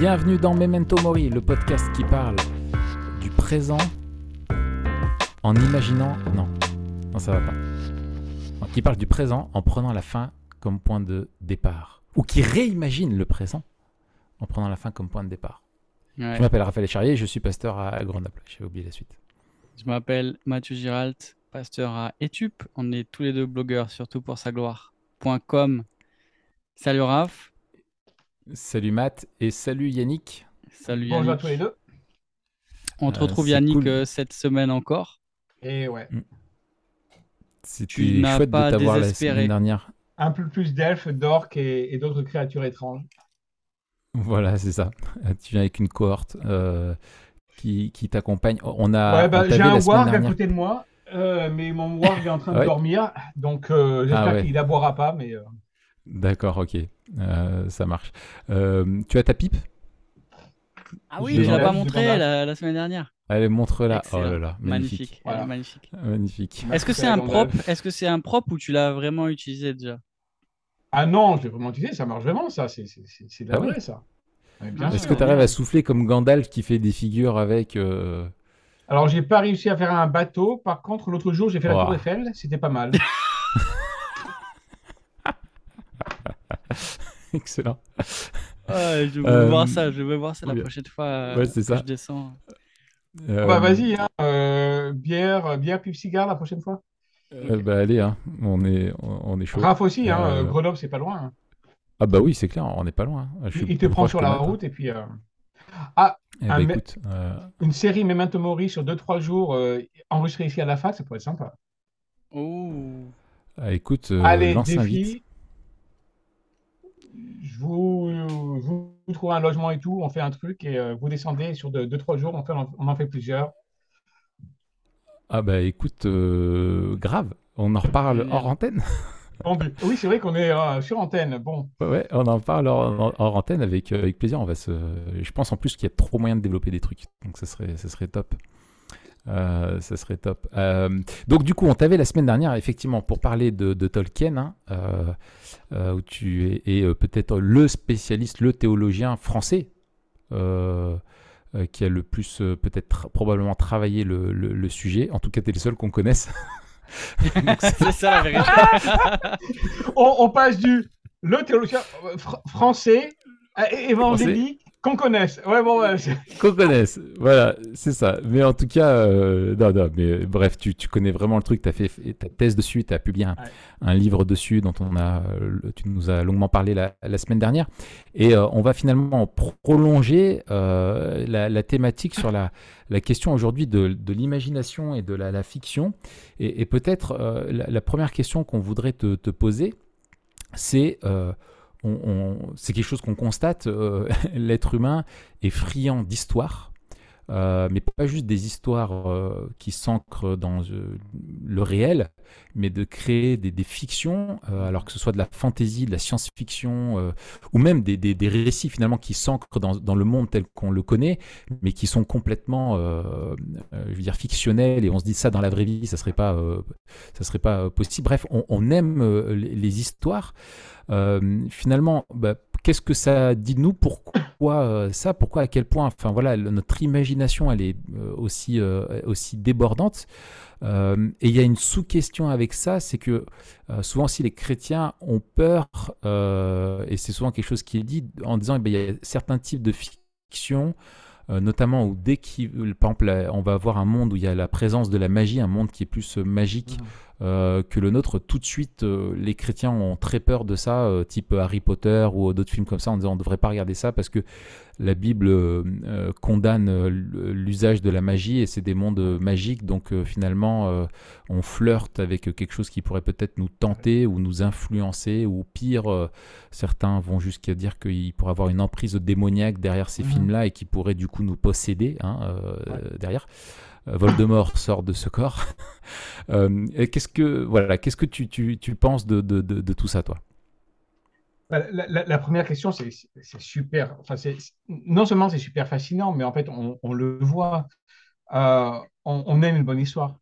Bienvenue dans Memento Mori, le podcast qui parle du présent en imaginant. Non, non, ça va pas. Qui parle du présent en prenant la fin comme point de départ. Ou qui réimagine le présent en prenant la fin comme point de départ. Ouais. Je m'appelle Raphaël Charrier, je suis pasteur à Grenoble. J'avais oublié la suite. Je m'appelle Mathieu Giralt, pasteur à Etup. On est tous les deux blogueurs, surtout pour sa gloire.com. Salut Raph. Salut Matt et salut Yannick. Salut Bonjour à Yannick. tous les deux. On te Euh, retrouve Yannick cool. euh, cette semaine encore. Et ouais, C'était n'as chouette de pas t'avoir la semaine dernière. un peu plus d'elfes, d'orques et, et d'autres créatures étranges. Voilà, c'est ça. Tu viens avec une cohorte euh, qui, qui t'accompagne. On a. ouais, Ah, on bah, j'ai un warg à côté de moi, euh, mais mon warg est en train de Ouais. dormir, donc euh, j'espère Ah ouais. qu'il aboiera pas. Mais euh, D'accord, ok. Euh, ça marche. Euh, tu as ta pipe? Ah Je oui, l'as l'enlève, pas je montré l'enlève. la, la semaine dernière. Allez, montre-la. Oh là là, magnifique. Magnifique. Voilà. elle est magnifique. Magnifique. Est-ce que c'est un propre Est-ce que c'est un propre ou tu l'as vraiment utilisé déjà? Ah non, je l'ai vraiment utilisé, ça marche vraiment, ça. C'est de la Ah ouais vraie, ça. Ouais, Ah, Est-ce que tu arrives à souffler comme Gandalf qui fait des figures avec. euh, Alors, j'ai pas réussi à faire un bateau. Par contre, l'autre jour, j'ai fait la. Tour Eiffel, c'était pas mal. Excellent. Je veux Euh, voir ça. Je veux voir ça la bien. prochaine fois euh, Ouais, c'est que ça. je descends. Euh, Bah, vas-y, hein, euh, bière, bière, pipe, cigare la prochaine fois. euh, bah, allez, hein, on, est, on, on est chaud. Raph aussi, hein, Euh, euh, Grenoble, c'est pas loin. hein. Ah, bah oui, c'est clair, on n'est pas loin. hein. Je Il, te prend sur la route et puis. euh, Ah, Eh Ah, bah, écoute, euh, une série Memento Mori sur 2-3 jours euh, enregistrée ici à la fac, ça pourrait être sympa. Oh. ah, écoute, euh, Allez, lance un défi. Vous, vous, vous trouvez un logement et tout, on fait un truc et euh, vous descendez sur 2-3 jours, on, fait, on en fait plusieurs. Ah, bah écoute, euh, grave, on en reparle hors antenne. Bon, but. oui, c'est vrai qu'on est euh, sur antenne. Bon, Ouais, on en parle hors, hors antenne avec, euh, avec plaisir. On va se... Je pense en plus qu'il y a trop moyen de développer des trucs. Donc ça serait, ça serait top. Euh, ça serait top. Euh, donc du coup, on t'avait la semaine dernière, effectivement, pour parler de, de Tolkien, hein, euh, euh, où tu es, es, peut-être le spécialiste, le théologien français euh, euh, qui a le plus euh, peut-être tra- probablement travaillé le, le- le sujet. En tout cas, tu es le seul qu'on connaisse. c'est ça la vérité. on, on passe du le théologien fr- français évangélique qu'on connaisse. Ouais, bon, ouais, Qu'on connaisse, voilà, c'est ça. Mais en tout cas, euh, non, non, mais bref, tu, tu connais vraiment le truc, tu as fait ta thèse dessus, tu as publié un, Ouais. un livre dessus dont on a, tu nous as longuement parlé la, la semaine dernière. Et euh, on va finalement prolonger euh, la, la thématique sur la, la question aujourd'hui de, de l'imagination et de la, fiction. Et, et peut-être la, première question qu'on voudrait te, te poser, c'est c'est quelque chose qu'on constate, euh, l'être humain est friand d'histoire, euh, mais pas juste des histoires euh, qui s'ancrent dans euh, le réel, mais de créer des, fictions, alors que ce soit de la fantaisie, de la science-fiction, ou même des, récits finalement qui s'ancrent dans, le monde tel qu'on le connaît, mais qui sont complètement, je veux dire, fictionnels, et on se dit ça dans la vraie vie, ça serait pas, ça serait pas possible. Bref, on, aime les, histoires. Finalement, bah, qu'est-ce que ça dit de nous? Pourquoi euh, ça? Pourquoi à quel point? Enfin voilà, notre imagination, elle est euh, aussi, euh, aussi débordante. Et il y a une sous-question avec ça, c'est que souvent si les chrétiens ont peur, et c'est souvent quelque chose qui est dit en disant, eh ben, il y a certains types de fiction, notamment où dès qu'il, on va avoir un monde où il y a la présence de la magie, un monde qui est plus magique, euh, que le nôtre, tout de suite, euh, les chrétiens ont très peur de ça, euh, type Harry Potter ou d'autres films comme ça, en disant on ne devrait pas regarder ça parce que la Bible condamne l'usage de la magie et c'est des mondes magiques, donc finalement on flirte avec quelque chose qui pourrait peut-être nous tenter ou nous influencer, ou pire, certains vont jusqu'à dire qu'il pourrait avoir une emprise démoniaque derrière ces Mhm. films-là et qui pourrait du coup nous posséder hein, Ouais. derrière. Euh, Voldemort sort de ce corps. Euh, qu'est-ce que voilà, qu'est-ce que tu, tu, tu penses de, de, de, de tout ça, toi? Bah, La, la- la première question, c'est c'est super. Enfin, c'est- non seulement c'est super fascinant, mais en fait, on, on le voit. Euh, on, on aime une bonne histoire.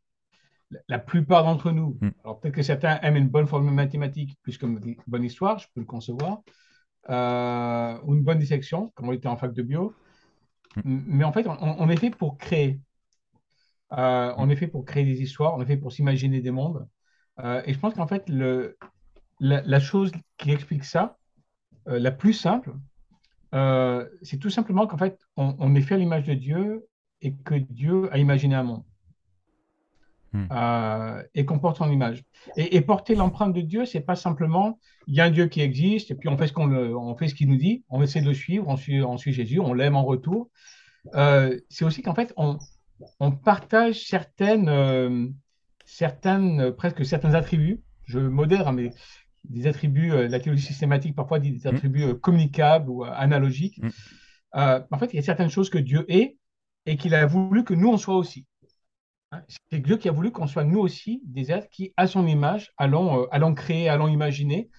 La, la plupart d'entre nous, Mm. alors peut-être que certains aiment une bonne formule mathématique plus qu'une bonne histoire, je peux le concevoir. euh, ou une bonne dissection, comme on était en fac de bio. Mm. Mais en fait, on, on est fait pour créer. Euh, on est fait pour créer des histoires, on est fait pour s'imaginer des mondes. Euh, et je pense qu'en fait, le, la, la chose qui explique ça, euh, la plus simple, c'est tout simplement qu'en fait, on, on est fait à l'image de Dieu et que Dieu a imaginé un monde. Hmm. Et qu'on porte son image. Et, et porter l'empreinte de Dieu, c'est pas simplement il y a un Dieu qui existe et puis on fait ce qu'on on fait ce qu'il nous dit, on essaie de le suivre, on suit, on suit Jésus, on l'aime en retour. C'est aussi qu'en fait on, on partage certaines, euh, certaines, euh, presque certains attributs. Je modère, hein, mais des attributs, euh, la théologie systématique parfois dit des Mm. attributs euh, communicables ou analogiques. Mm. Euh, en fait, il y a certaines choses que Dieu est et qu'il a voulu que nous on soit aussi. Hein, C'est Dieu qui a voulu qu'on soit nous aussi des êtres qui, à son image, allons, allons créer, allons imaginer.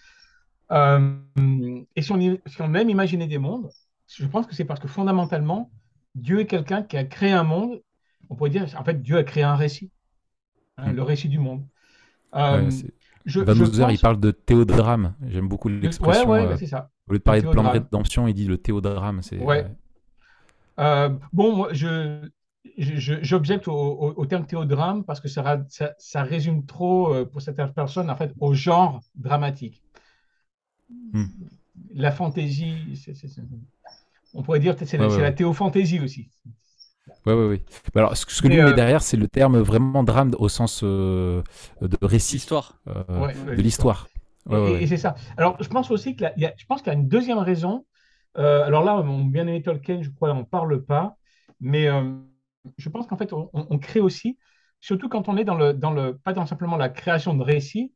Et si on, y- si on aime imaginer des mondes, je pense que c'est parce que fondamentalement, Dieu est quelqu'un qui a créé un monde. On pourrait dire, en fait, Dieu a créé un récit, hein, Mm. le récit du monde. Euh, Ouais, je, Van je il parle de théodrame. J'aime beaucoup Ouais, l'expression. ouais, euh, bah, c'est ça. au lieu de parler de plan de rédemption, il dit le théodrame. C'est, Ouais. euh, Euh, bon, moi, je, je- je- j'objecte au, au- au terme théodrame parce que ça, ça, ça résume trop, euh, pour certaines personnes, en fait, au genre dramatique. Hmm. La fantaisie, c'est- on pourrait dire peut-être c'est, la- Ouais, ouais, la ouais. théophantaisie aussi. Ouais, ouais, ouais. Bah alors, ce ce que lui met euh, derrière, c'est le terme vraiment drame au sens euh, de récit, Histoire. euh, Ouais, de ouais, l'histoire. Et, Ouais, ouais, et- ouais. et c'est ça. Alors, je pense aussi qu'il y a, je pense qu'il y a une deuxième raison. Euh, alors là, mon bien-aimé Tolkien, je crois, n'en parle pas. Mais euh, je pense qu'en fait, on, on- on crée aussi, surtout quand on est dans le, dans le, pas dans simplement la création de récits,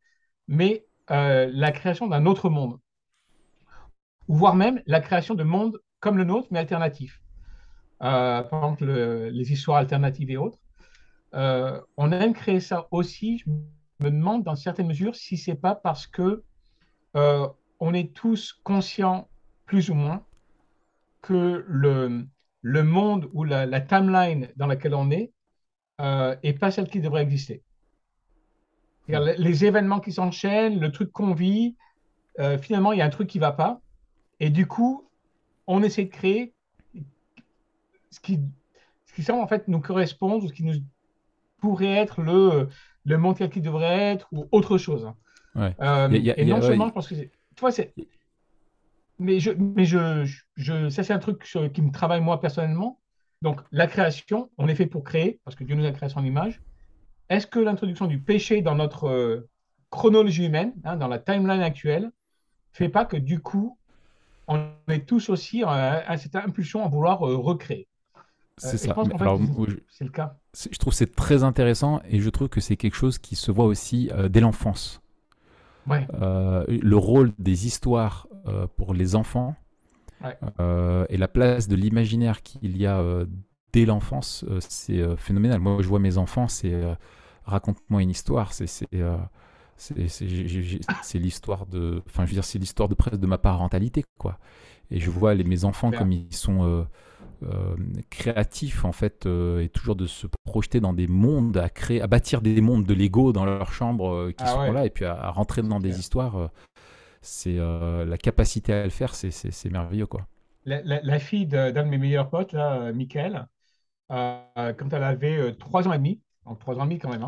mais euh, la création d'un autre monde. Ou voire même la création de mondes comme le nôtre, mais alternatifs. Euh, par exemple, le- les histoires alternatives et autres. Euh, on aime créer ça aussi. Je me demande dans certaines mesures si c'est pas parce que euh, on est tous conscients, plus ou moins, que le, le monde ou la, timeline dans laquelle on est euh, est pas celle qui devrait exister. Les, événements qui s'enchaînent, le truc qu'on vit, finalement, il y a un truc qui va pas. Et du coup, on essaie de créer ce qui, ce qui semble en fait nous correspondre ou ce qui nous pourrait être le, le monde qu'il devrait être ou autre chose. Ouais. Euh, Y a- y a- et y a- non ouais, seulement, je pense que c'est. Tu vois, c'est. Mais, je, mais je, je, je- ça, c'est un truc qui me travaille moi personnellement. Donc, la création, on est fait pour créer, parce que Dieu nous a créé à son image. Est-ce que l'introduction du péché dans notre euh, chronologie humaine, hein, dans la timeline actuelle, fait pas que du coup, on est tous aussi à, à cette impulsion à vouloir euh, recréer? C'est Euh, et ça. Je alors, c'est- c'est le cas. c'est- je trouve que c'est très intéressant et je trouve que c'est quelque chose qui se voit aussi euh, dès l'enfance. Ouais. Euh, le rôle des histoires euh, pour les enfants Ouais. et la place de l'imaginaire qu'il y a dès l'enfance, c'est phénoménal. Moi, je vois mes enfants, c'est raconte-moi une histoire, c'est c'est c'est- c'est- c'est l'histoire de, enfin, je veux dire, c'est l'histoire de presque de ma parentalité, quoi. Et je vois les, mes enfants comme ils sont euh, créatifs en fait euh, et toujours de se projeter dans des mondes, à créer, à bâtir des mondes de Lego dans leur chambre euh, qui Ah sont ouais. là et puis à, à rentrer dans des histoires. c'est la capacité à le faire, c'est- merveilleux quoi. La, la- la fille d'un de mes meilleurs potes, là, Michael, quand elle avait trois ans et demi, donc trois ans et demi quand même,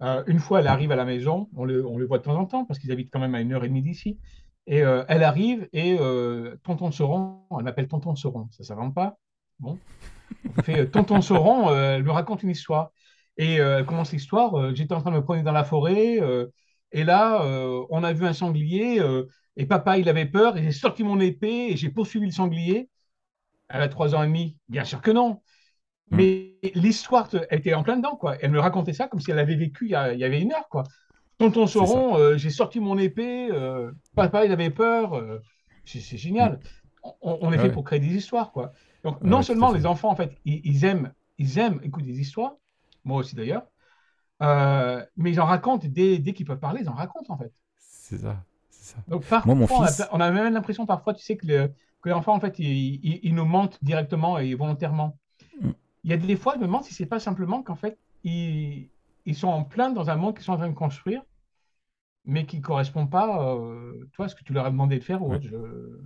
hein, une fois elle arrive à la maison, on le, on le voit de temps en temps parce qu'ils habitent quand même à une heure et demie d'ici, et euh, elle arrive et euh, Tonton Sauron, elle m'appelle Tonton Sauron, ça ne s'invente pas. Bon, on fait euh, Tonton Sauron, euh, elle me raconte une histoire. Et euh, elle commence l'histoire, euh, j'étais en train de me promener dans la forêt, euh, et là, euh, on a vu un sanglier, euh, et papa, il avait peur, et j'ai sorti mon épée, et j'ai poursuivi le sanglier. Elle a trois ans et demi, bien sûr que non. Mm. Mais l'histoire, elle était en plein dedans, quoi. Elle me racontait ça comme si elle avait vécu il y, a- il y avait une heure, quoi. Tonton. Sauron, euh, j'ai sorti mon épée, euh, papa, il avait peur. euh, c'est c'est génial. On, on est Ah fait ouais. pour créer des histoires, quoi. Donc, non seulement les enfants, en fait, ils, ils aiment, ils aiment écouter des histoires, moi aussi d'ailleurs, euh, mais ils en racontent dès, dès qu'ils peuvent parler, ils en racontent, en fait. C'est ça, ça. Donc, parfois, Moi, mon on, a, fils- on a même l'impression, parfois, tu sais, que, le- que l'enfant, en fait, il, il- il nous mente directement et volontairement. Mm. Il y a des fois, je me demande si c'est pas simplement qu'en fait, ils, ils sont en plein dans un monde qu'ils sont en train de construire, mais qui ne correspond pas, euh, toi, à ce que tu leur as demandé de faire ou Ouais. autre. Je-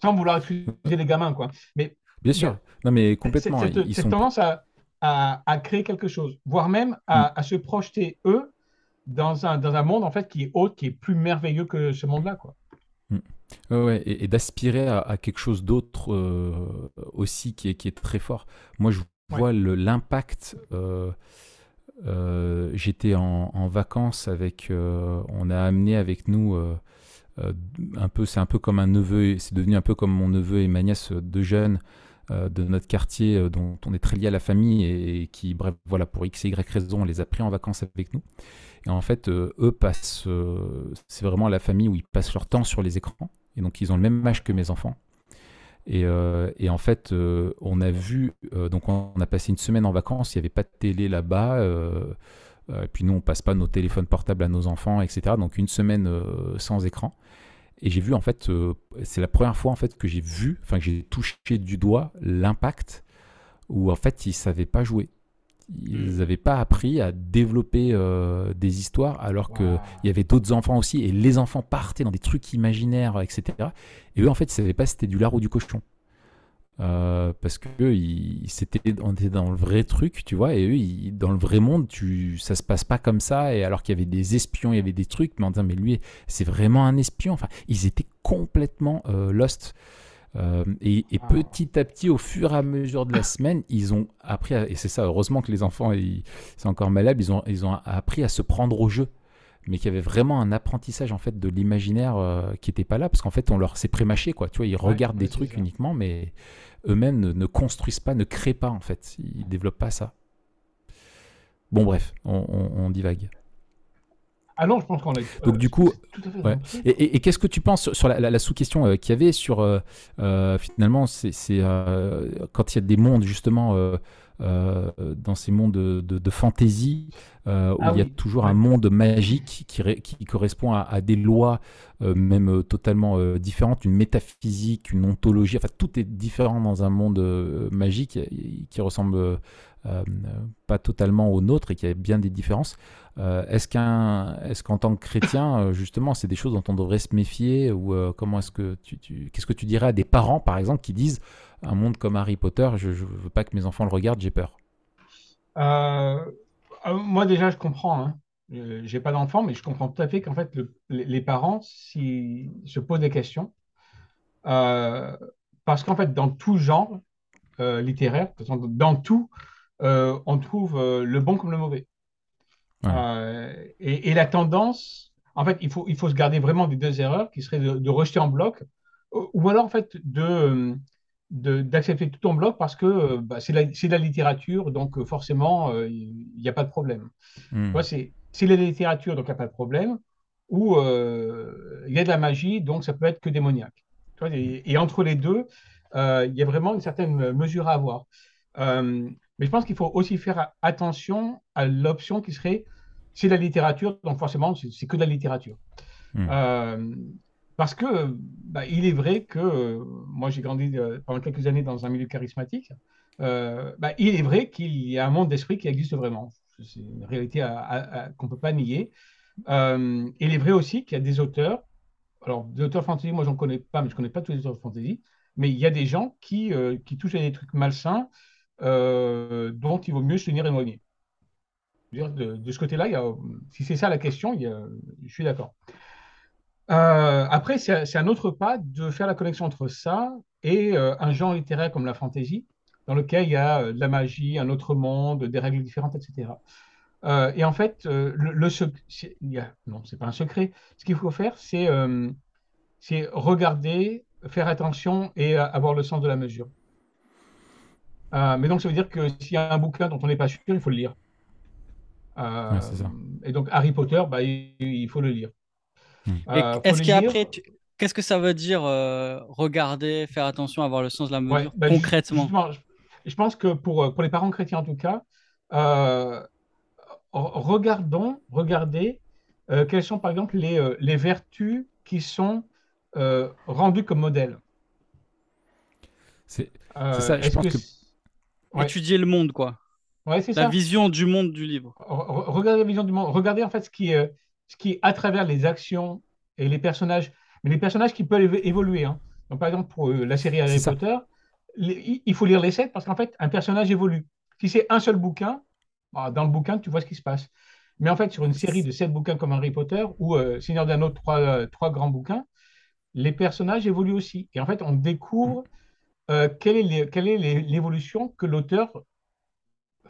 sans vouloir excuser les gamins, quoi. Mais bien sûr, non mais complètement. Cette, ils sont... tendance à, à, créer quelque chose, voire même à, mm. à, se projeter eux dans un, dans un monde en fait qui est autre, qui est plus merveilleux que ce monde-là, quoi. Mm. Ouais, et, d'aspirer à, quelque chose d'autre euh, aussi qui est, qui est très fort. Moi, je vois l'impact. Euh, euh, j'étais en, en, vacances avec. on a amené avec nous un peu. C'est un peu comme un neveu. C'est devenu un peu comme mon neveu et ma nièce de jeunes de notre quartier dont on est très lié à la famille et, qui, bref, voilà, pour x et y raison, on les a pris en vacances avec nous. Et en fait, eux passent, c'est vraiment la famille où ils passent leur temps sur les écrans. Et donc, ils ont le même âge que mes enfants. Et, euh, en fait, euh, on a vu, euh, donc on a passé une semaine en vacances, il n'y avait pas de télé là-bas. Et puis nous, on passe pas nos téléphones portables à nos enfants, etc. Donc une semaine sans écran. Et j'ai vu, en fait, c'est la première fois en fait que j'ai vu, enfin que j'ai touché du doigt l'impact où en fait ils ne savaient pas jouer ils n'avaient pas appris à développer euh, des histoires alors qu'il y avait d'autres enfants aussi et les enfants partaient dans des trucs imaginaires, etc. Et eux, en fait, ils ne savaient pas si c'était du lard ou du cochon. Euh, parce que ils, on était dans le vrai truc, tu vois, et eux, dans le vrai monde, tu, ça se passe pas comme ça. Et alors qu'il y avait des espions, il y avait des trucs, mais on disant, mais lui, c'est vraiment un espion. Enfin, ils étaient complètement euh, lost. Euh, et, ah. petit à petit, au fur et à mesure de la semaine, ils ont appris, et c'est ça, heureusement que les enfants, c'est encore malade, ils ont, ils ont appris à se prendre au jeu, mais qu'il y avait vraiment un apprentissage en fait de l'imaginaire euh, qui n'était pas là, parce qu'en fait, on leur s'est prémâché, quoi. Tu vois, ils regardent des trucs uniquement, mais eux-mêmes ne, construisent pas, ne créent pas, en fait. Ils développent pas ça. Bon, bref, on divague. Ah non, je pense qu'on a. Donc, du coup. Et, qu'est-ce que tu penses sur la, sous-question euh, qu'il y avait sur. Euh, euh, finalement, c'est quand il y a des mondes, justement. dans ces mondes de, de, fantaisie, où ah il y a toujours un monde magique qui, qui correspond à, des lois même totalement différentes, une métaphysique, une ontologie, enfin tout est différent dans un monde magique qui ressemble pas totalement au nôtre et qui a bien des différences. Euh, est-ce qu'un, est-ce qu'en tant que chrétien, euh, justement, c'est des choses dont on devrait se méfier ou euh, comment est-ce que tu, qu'est-ce que tu dirais à des parents, par exemple, qui disent un monde comme Harry Potter, je ne veux pas que mes enfants le regardent, j'ai peur? Moi déjà, je comprends. Hein. J'ai pas d'enfants, mais je comprends tout à fait qu'en fait, les parents se posent des questions, parce qu'en fait, dans tout genre littéraire, dans tout, on trouve le bon comme le mauvais. Euh, et, la tendance, en fait, il faut, il faut se garder vraiment des deux erreurs qui seraient de, rejeter en bloc ou alors en fait de d'accepter tout en bloc parce que bah, c'est de la littérature, donc forcément, il n'y a pas de problème. Hmm. C'est la littérature, donc il n'y a pas de problème, ou il y a de la magie, donc ça peut être que démoniaque. Et, et entre les deux, il y a vraiment une certaine mesure à avoir. Mais je pense qu'il faut aussi faire attention à l'option qui serait c'est la littérature, donc forcément, c'est que de la littérature. Hmm. Euh, parce que bah, il est vrai que moi j'ai grandi euh, pendant quelques années dans un milieu charismatique. Euh, bah, il est vrai qu'il y a un monde d'esprit qui existe vraiment. C'est une réalité qu'on ne peut pas nier. il est vrai aussi qu'il y a des auteurs, alors des auteurs fantasy, moi j'en connais pas, mais je ne connais pas tous les auteurs fantasy, mais il y a des gens qui, qui touchent à des trucs malsains euh, dont il vaut mieux se tenir éloigné. De, de, ce côté-là, si c'est ça la question, je suis d'accord. Euh, après, c'est un autre pas de faire la connexion entre ça et euh, un genre littéraire comme la fantasy, dans lequel il y a de la magie, un autre monde, des règles différentes, etc. et en fait, le, le non, c'est pas un secret. Ce qu'il faut faire, c'est regarder, faire attention et avoir le sens de la mesure. Euh, mais donc, ça veut dire que s'il y a un bouquin dont on n'est pas sûr, il faut le lire. Euh, et donc, Harry Potter, bah, il, faut le lire. Euh, est-ce qu'après, qu'est-ce que ça veut dire regarder, faire attention, avoir le sens de la mesure bah, concrètement? je, pense que pour, pour les parents chrétiens, en tout cas, regardons, regardez quelles sont, par exemple, les, les vertus qui sont rendues comme modèles. C'est ça, je pense que étudier le monde, quoi. Ouais, c'est la vision du monde du livre. regardez la vision du monde. Regardez en fait ce qui, ce qui à travers les actions et les personnages, mais les personnages qui peuvent évoluer. Hein. Donc, par exemple, pour la série Harry Potter, il faut lire les sept parce qu'en fait, un personnage évolue. Si c'est un seul bouquin, bah, dans le bouquin, tu vois ce qui se passe. Mais en fait, sur une série de sept bouquins comme Harry Potter ou euh, Seigneur d'un autre, trois, trois, grands bouquins, les personnages évoluent aussi. Et en fait, on découvre euh, quelle est l'évolution que l'auteur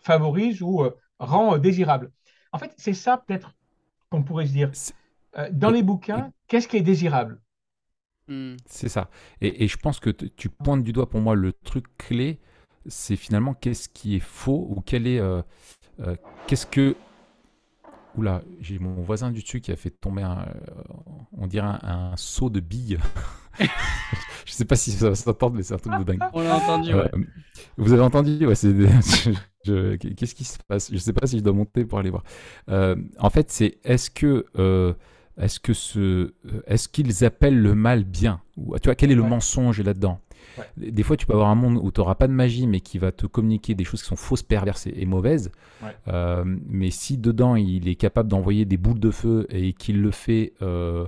favorise ou euh, rend désirable. En fait, c'est ça peut-être qu'on pourrait se dire. dans les bouquins, qu'est-ce qui est désirable? Hmm. C'est ça. Et, et, je pense que tu pointes du doigt pour moi le truc clé, c'est finalement qu'est-ce qui est faux ou quel est, qu'est-ce que Oula, j'ai mon voisin du dessus qui a fait tomber un, euh, on dirait un, seau de billes. je sais pas si ça va s'entendre, mais c'est un truc de dingue. On l'a entendu, ouais. Vous avez entendu Ouais, c'est. Qu'est-ce qui se passe? Je sais pas si je dois monter pour aller voir. Euh, en fait, c'est est-ce que. Euh, est-ce que ce, est-ce qu'ils appellent le mal bien? Ou tu vois quel est le mensonge là-dedans? Des fois, tu peux avoir un monde où tu n'auras pas de magie, mais qui va te communiquer des choses qui sont fausses, perverses et, mauvaises. Euh, mais si dedans, il est capable d'envoyer des boules de feu et qu'il le fait euh,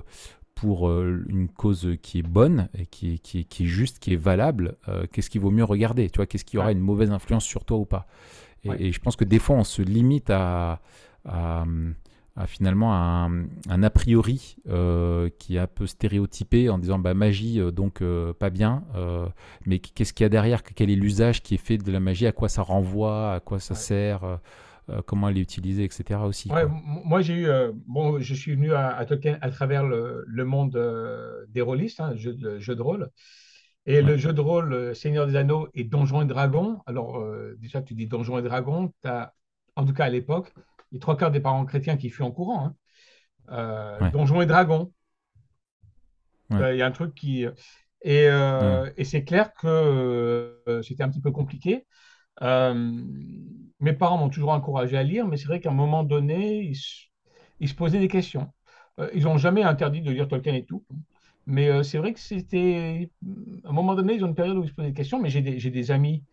pour euh, une cause qui est bonne, et qui, qui, qui est juste, qui est valable, qu'est-ce qu'il vaut mieux regarder Tu vois, qu'est-ce qui aura une mauvaise influence sur toi ou pas. Et, je pense que des fois, on se limite à finalement un, a priori euh, qui est un peu stéréotypé en disant bah, magie, euh, donc euh, pas bien. mais qu'est-ce qu'il y a derrière Quel est l'usage qui est fait de la magie À quoi ça renvoie À quoi ça sert Comment elle est utilisée, etc. aussi. moi, j'ai eu. bon, je suis venu à, Tolkien à travers le, monde des rôlistes, hein, jeu, de, jeu de rôle. Et le jeu de rôle Seigneur des Anneaux et Donjons et Dragons. Alors, déjà, tu dis Donjons et Dragons, tu as, en tout cas à l'époque, les trois quarts des parents chrétiens qui fuient en courant. Hein. Euh, Donjons et Dragons. Euh, il y a un truc qui. Et, euh, et c'est clair que c'était un petit peu compliqué. Mes parents m'ont toujours encouragé à lire, mais c'est vrai qu'à un moment donné, ils, se posaient des questions. ils n'ont jamais interdit de lire Tolkien et tout. Mais c'est vrai que c'était. À un moment donné, ils ont une période où ils se posaient des questions, mais j'ai des, amis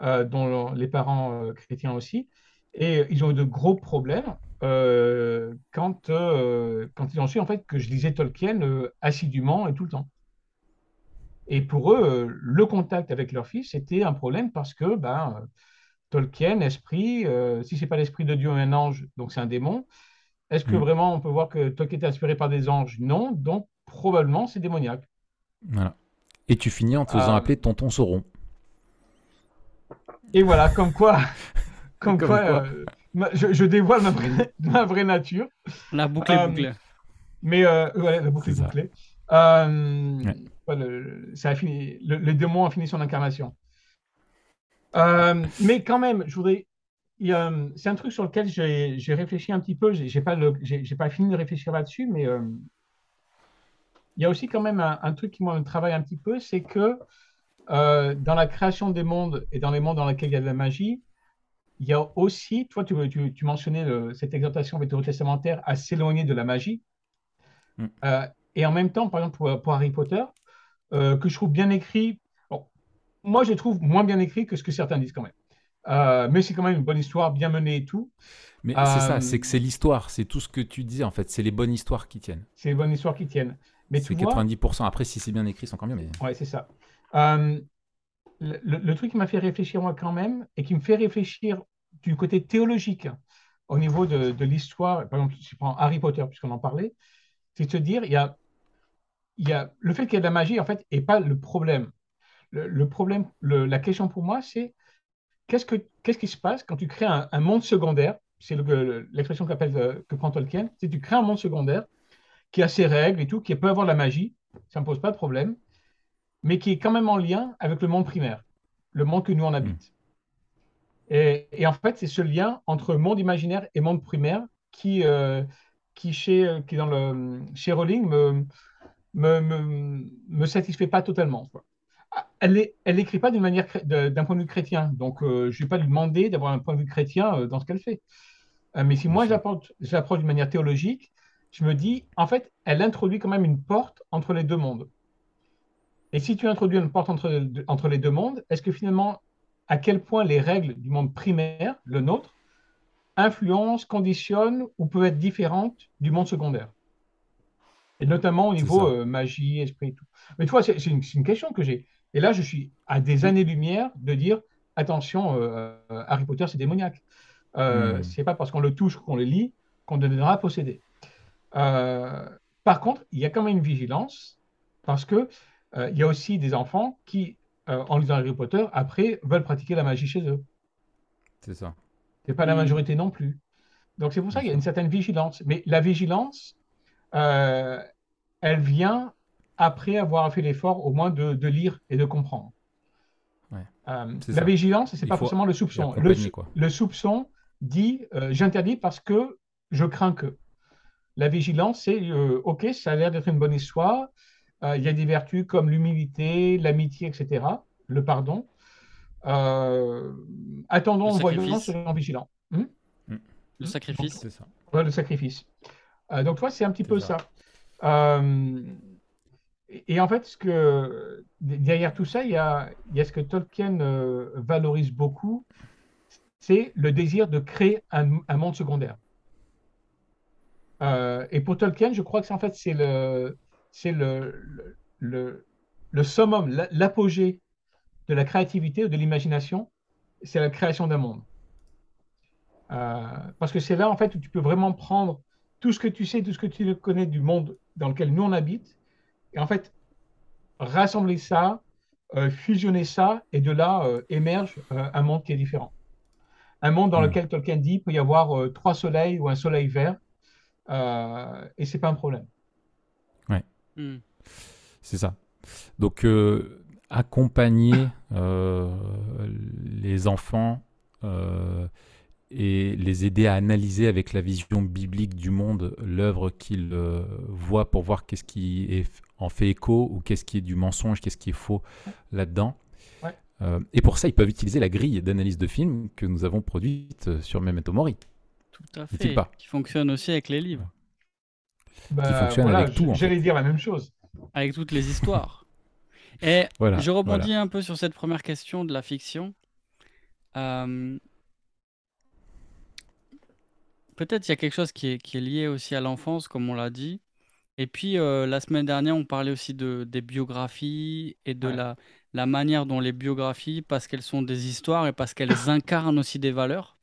dont les parents chrétiens aussi, et ils ont eu de gros problèmes euh, quand, euh, quand ils ont su en fait que je lisais Tolkien euh, assidûment et tout le temps. Et pour eux, le contact avec leur fils était un problème parce que ben, Tolkien, esprit, si c'est pas l'esprit de Dieu un ange, donc c'est un démon. Est-ce que mm. vraiment on peut voir que Tolkien est inspiré par des anges? Non, donc probablement c'est démoniaque. Voilà. Et tu finis en te faisant appeler Tonton Sauron. Et voilà, comme quoi Comme, quoi, euh, je, dévoile ma vraie, nature. La boucle est euh, bouclée. Mais euh, ouais, la boucle est, bouclée. Le, ça a fini, le, démon a fini son incarnation. mais quand même, je voudrais. C'est un truc sur lequel j'ai réfléchi un petit peu. J'ai pas, pas fini de réfléchir là-dessus, mais il y a aussi quand même un, un truc qui me travaille un petit peu, c'est que dans la création des mondes et dans les mondes dans lesquels il y a de la magie, il y a aussi, toi, tu, tu, mentionnais cette exhortation vétérotestamentaire à s'éloigner de la magie. Mm. Euh, et en même temps, par exemple, pour, Harry Potter, euh, que je trouve bien écrit, moi, je trouve moins bien écrit que ce que certains disent quand même. Euh, mais c'est quand même une bonne histoire, bien menée et tout. Mais c'est ça, c'est que c'est l'histoire, c'est tout ce que tu dis en fait, c'est les bonnes histoires qui tiennent. C'est les bonnes histoires qui tiennent. Mais c'est 90%. Après, si c'est bien écrit, c'est encore mieux. Mais... Ouais, c'est ça. le, truc qui m'a fait réfléchir moi quand même, et qui me fait réfléchir du côté théologique au niveau de, l'histoire, par exemple, si je prends Harry Potter, puisqu'on en parlait, c'est de se dire, il y a, il y a le fait qu'il y ait de la magie, en fait, n'est pas le problème. Le, problème, la question pour moi, c'est qu'est-ce, que, qu'est-ce qui se passe quand tu crées un, monde secondaire? C'est l'expression euh, que prend Tolkien, c'est tu crées un monde secondaire qui a ses règles et tout, qui peut avoir de la magie, ça ne pose pas de problème, mais qui est quand même en lien avec le monde primaire, le monde que nous on habite. Et, en fait, c'est ce lien entre monde imaginaire et monde primaire qui, euh, qui, chez, qui dans le, chez Rowling me, me, me, satisfait pas totalement. Elle n'écrit pas d'une manière d'un point de vue chrétien, donc euh, je ne vais pas lui demander d'avoir un point de vue chrétien euh, dans ce qu'elle fait. mais si moi j'approche d'une manière théologique, je me dis, en fait, elle introduit quand même une porte entre les deux mondes. Et si tu introduis une porte entre, entre les deux mondes, est-ce que finalement à quel point les règles du monde primaire, le nôtre, influencent, conditionnent ou peuvent être différentes du monde secondaire? Et notamment au niveau euh, magie, esprit et tout. Mais tu vois, c'est une, une question que j'ai. Et là, je suis à des années-lumière de dire, attention, euh, euh, Harry Potter, c'est démoniaque. Euh, Hmm. c'est pas parce qu'on le touche, qu'on le lit, qu'on deviendra possédé. Par contre, il y a quand même une vigilance parce que il y a aussi des enfants qui, en lisant Harry Potter, après, veulent pratiquer la magie chez eux. C'est ça. C'est pas la Mm. majorité non plus. Donc c'est pour ça qu'il y a une certaine vigilance. Mais la vigilance, euh, elle vient après avoir fait l'effort au moins de, de lire et de comprendre. Ouais. Euh, la ça. vigilance, c'est pas forcément le soupçon. Le, soupçon dit euh, j'interdis parce que je crains que. La vigilance, c'est euh, ok, ça a l'air d'être une bonne histoire. Euh, il y a des vertus comme l'humilité, l'amitié, etc. Le pardon. Euh, attendons Le sacrifice. soyons vigilants. Hmm Le sacrifice. C'est ça. Ouais, le sacrifice. Euh, donc, toi, c'est un petit peu ça. ça. Euh, et, et en fait, ce que, derrière tout ça, il y a, il y a ce que Tolkien euh, valorise beaucoup, c'est le désir de créer un, un monde secondaire. Euh, et pour Tolkien, je crois que c'est en fait c'est le, c'est le, le, le, le summum, la- l'apogée de la créativité ou de l'imagination, c'est la création d'un monde. Euh, parce que c'est là, en fait, où tu peux vraiment prendre tout ce que tu sais, tout ce que tu connais du monde dans lequel nous on habite, et en fait, rassembler ça, euh, fusionner ça, et de là euh, émerge euh, un monde qui est différent. Un monde dans Mm. lequel Tolkien dit il peut y avoir euh, trois soleils ou un soleil vert, euh, et c'est pas un problème. Mm. C'est ça. Donc, euh, accompagner euh, les enfants euh, et les aider à analyser avec la vision biblique du monde l'œuvre qu'ils euh, voient pour voir qu'est-ce qui est, en fait écho ou qu'est-ce qui est du mensonge, qu'est-ce qui est faux là-dedans. Ouais. Euh, et pour ça, ils peuvent utiliser la grille d'analyse de film que nous avons produite sur Memento Mori. Tout à fait. pas Qui fonctionne aussi avec les livres, Bah, fonctionne voilà, avec tout, J'allais dire la même chose. avec toutes les histoires. Et Voilà, je rebondis voilà. un peu sur cette première question de la fiction. Euh, Peut-être il y a quelque chose qui est, qui est lié aussi à l'enfance, comme on l'a dit. Et puis euh, la semaine dernière, on parlait aussi de, des biographies et de Ouais. la, la manière dont les biographies, parce qu'elles sont des histoires et parce qu'elles incarnent aussi des valeurs,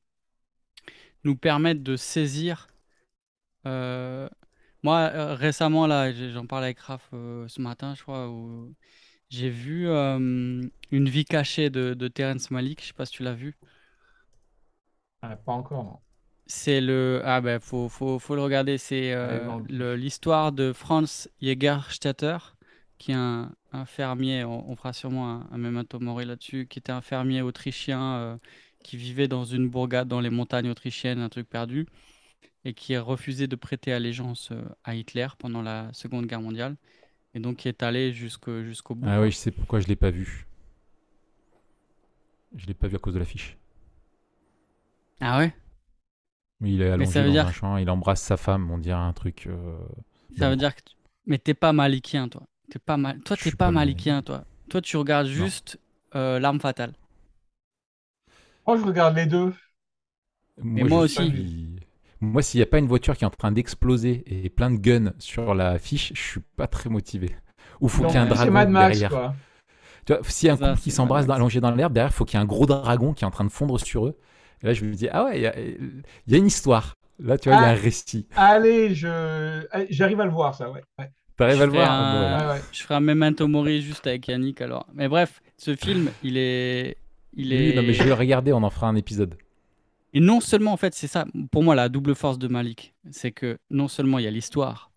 nous permettent de saisir. euh, Moi, euh, récemment, là, j'ai- j'en parlais avec Raph euh, ce matin, je crois, où j'ai vu euh, Une vie cachée de, de Terrence Malick. Je sais pas si tu l'as vu. Ah, pas encore, non. C'est le. Ah ben, faut, faut, faut le regarder. C'est euh, l'histoire de Franz Jägerstätter, qui est un, un fermier. On, on fera sûrement un, un memento mori là-dessus. Qui était un fermier autrichien euh, qui vivait dans une bourgade dans les montagnes autrichiennes, un truc perdu, et qui a refusé de prêter allégeance euh, à Hitler pendant la Seconde Guerre mondiale. Et donc qui est allé jusqu'au jusqu'au bout. Ah oui, je sais pourquoi je l'ai pas vu. Je l'ai pas vu à cause de l'affiche. Ah ouais? Oui, il est allongé ça veut dans dire un champ, il embrasse sa femme, on dirait un truc. euh, Ça veut dire que. tu- Mais t'es pas malikien, toi. T'es pas mal... Toi, t'es pas pas malikien, toi. Toi, tu regardes juste euh, L'arme fatale. Moi, je regarde les deux. moi je aussi. suis- Moi, s'il n'y a pas une voiture qui est en train d'exploser et plein de guns sur la fiche, je suis pas très motivé. Ou faut qu'il y ait un dragon Mad Max, derrière. quoi. Tu vois, s'il y a un couple qui s'embrasse allongé dans l'air, derrière, faut qu'il y ait un gros dragon qui est en train de fondre sur eux. Et là, je me dis, ah ouais, il y a, il y a une histoire. Là, tu vois, il y a Ah. un récit. Allez, je... j'arrive à le voir, ça, ouais. ouais. T'arrives à le voir un- Bon, voilà. Ouais, ouais. Je ferai un memento mori juste avec Yannick alors. Mais bref, ce film, il est. Il Oui, est... non, mais je vais le regarder, on en fera un épisode. Et non seulement, en fait, c'est ça, pour moi, la double force de Malik. C'est que non seulement il y a l'histoire,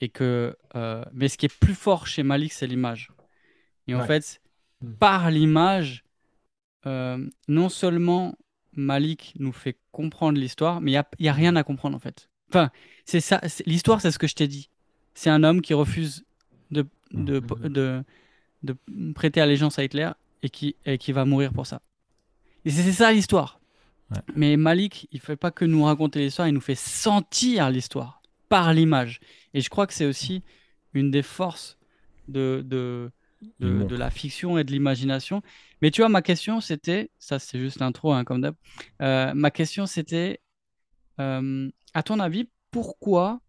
et que. euh, Mais ce qui est plus fort chez Malik, c'est l'image. Et en Ouais. fait, Mm. par l'image, euh, non seulement Malik nous fait comprendre l'histoire, mais il n'y a, il y a rien à comprendre, en fait. Enfin, c'est ça. L'histoire, c'est ce que je t'ai dit. C'est un homme qui refuse de, de, de, de prêter allégeance à Hitler et qui, et qui va mourir pour ça. Et c'est ça l'histoire. Ouais. Mais Malik, il fait pas que nous raconter l'histoire, il nous fait sentir l'histoire par l'image. Et je crois que c'est aussi une des forces de, de, la fiction et de l'imagination. Mais tu vois, ma question c'était, ça c'est juste l'intro hein, comme d'hab, Euh, ma question c'était, euh, à ton avis, pourquoi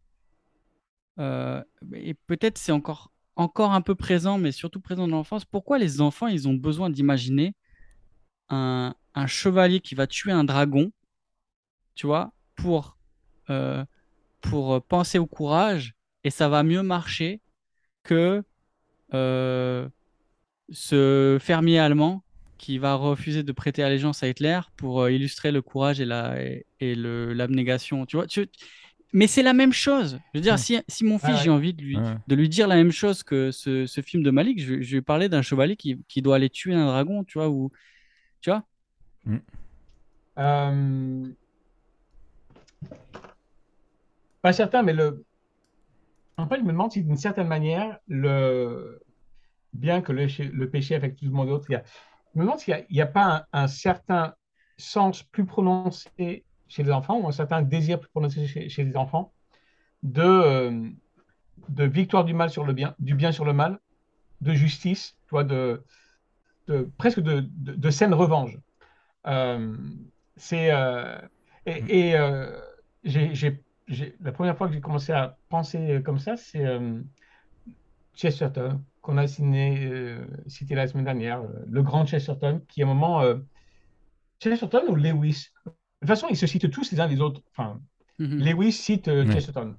et peut-être c'est encore, encore un peu présent, mais surtout présent dans l'enfance, pourquoi les enfants, ils ont besoin d'imaginer un, un, chevalier qui va tuer un dragon, tu vois, pour, pour penser au courage, et ça va mieux marcher que ce fermier allemand qui va refuser de prêter allégeance à Hitler pour euh, illustrer le courage et la et, l'abnégation. Tu vois, mais c'est la même chose. Je veux dire, si, si mon fils, j'ai envie de lui, de lui dire la même chose que ce, ce film de Malik, je, je vais parler d'un chevalier qui, qui, doit aller tuer un dragon, tu vois, ou tu vois. Mm. Euh, pas certain, mais le. En fait, je me demande si d'une certaine manière, le bien que le, péché affecte tout le monde d'autre, a, je me demande s'il n'y a, pas un, certain sens plus prononcé chez les enfants ou un certain désir plus prononcé chez, les enfants de, euh, de victoire du mal sur le bien, du bien sur le mal, de justice, de, de, presque de, de, saine revanche. Euh, c'est euh, et, j'ai, la première fois que j'ai commencé à penser comme ça, c'est Chesterton, qu'on a signé, euh, cité la semaine dernière, euh, le grand Chesterton, qui à un moment. Euh, Chesterton ou Lewis? De toute façon, ils se citent tous les uns les autres. Enfin, mhm. Lewis cite Chesterton.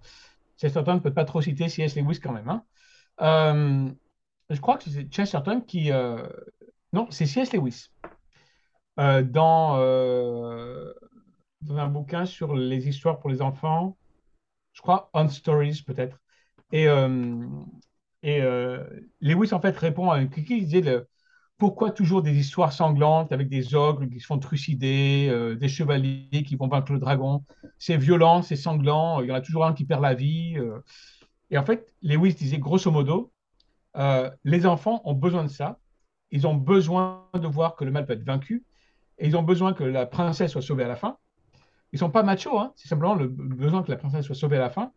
Chesterton ne peut pas trop citer C.S. Lewis quand même. Hein. je crois que c'est Chesterton qui. non, c'est C.S. Lewis. dans, dans un bouquin sur les histoires pour les enfants, je crois On Stories peut-être. Et et euh, Lewis, en fait, répond à un qui disait le, pourquoi toujours des histoires sanglantes avec des ogres qui se font trucider, euh, des chevaliers qui vont vaincre le dragon? C'est violent, c'est sanglant, il y en a toujours un qui perd la vie. Euh. Et en fait, Lewis disait grosso modo, les enfants ont besoin de ça. Ils ont besoin de voir que le mal peut être vaincu. Et ils ont besoin que la princesse soit sauvée à la fin. Ils sont pas machos, hein. c'est simplement le besoin que la princesse soit sauvée à la fin,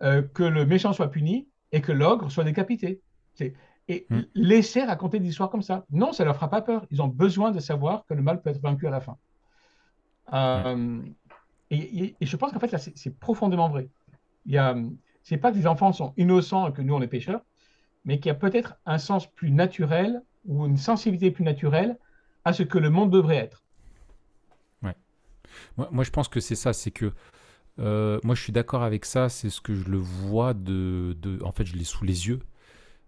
que le méchant soit puni et que l'ogre soit décapité. Et hmm. laisser raconter des histoires comme ça. Non, ça ne leur fera pas peur. Ils ont besoin de savoir que le mal peut être vaincu à la fin. Euh, et, je pense qu'en fait, là, c'est profondément vrai. Il c'est pas que les enfants sont innocents et que nous, on est pécheurs, mais qu'il y a peut-être un sens plus naturel ou une sensibilité plus naturelle à ce que le monde devrait être. Moi, moi je pense que c'est ça, c'est que euh, moi, je suis d'accord avec ça. C'est ce que je le vois de, En fait, je l'ai sous les yeux.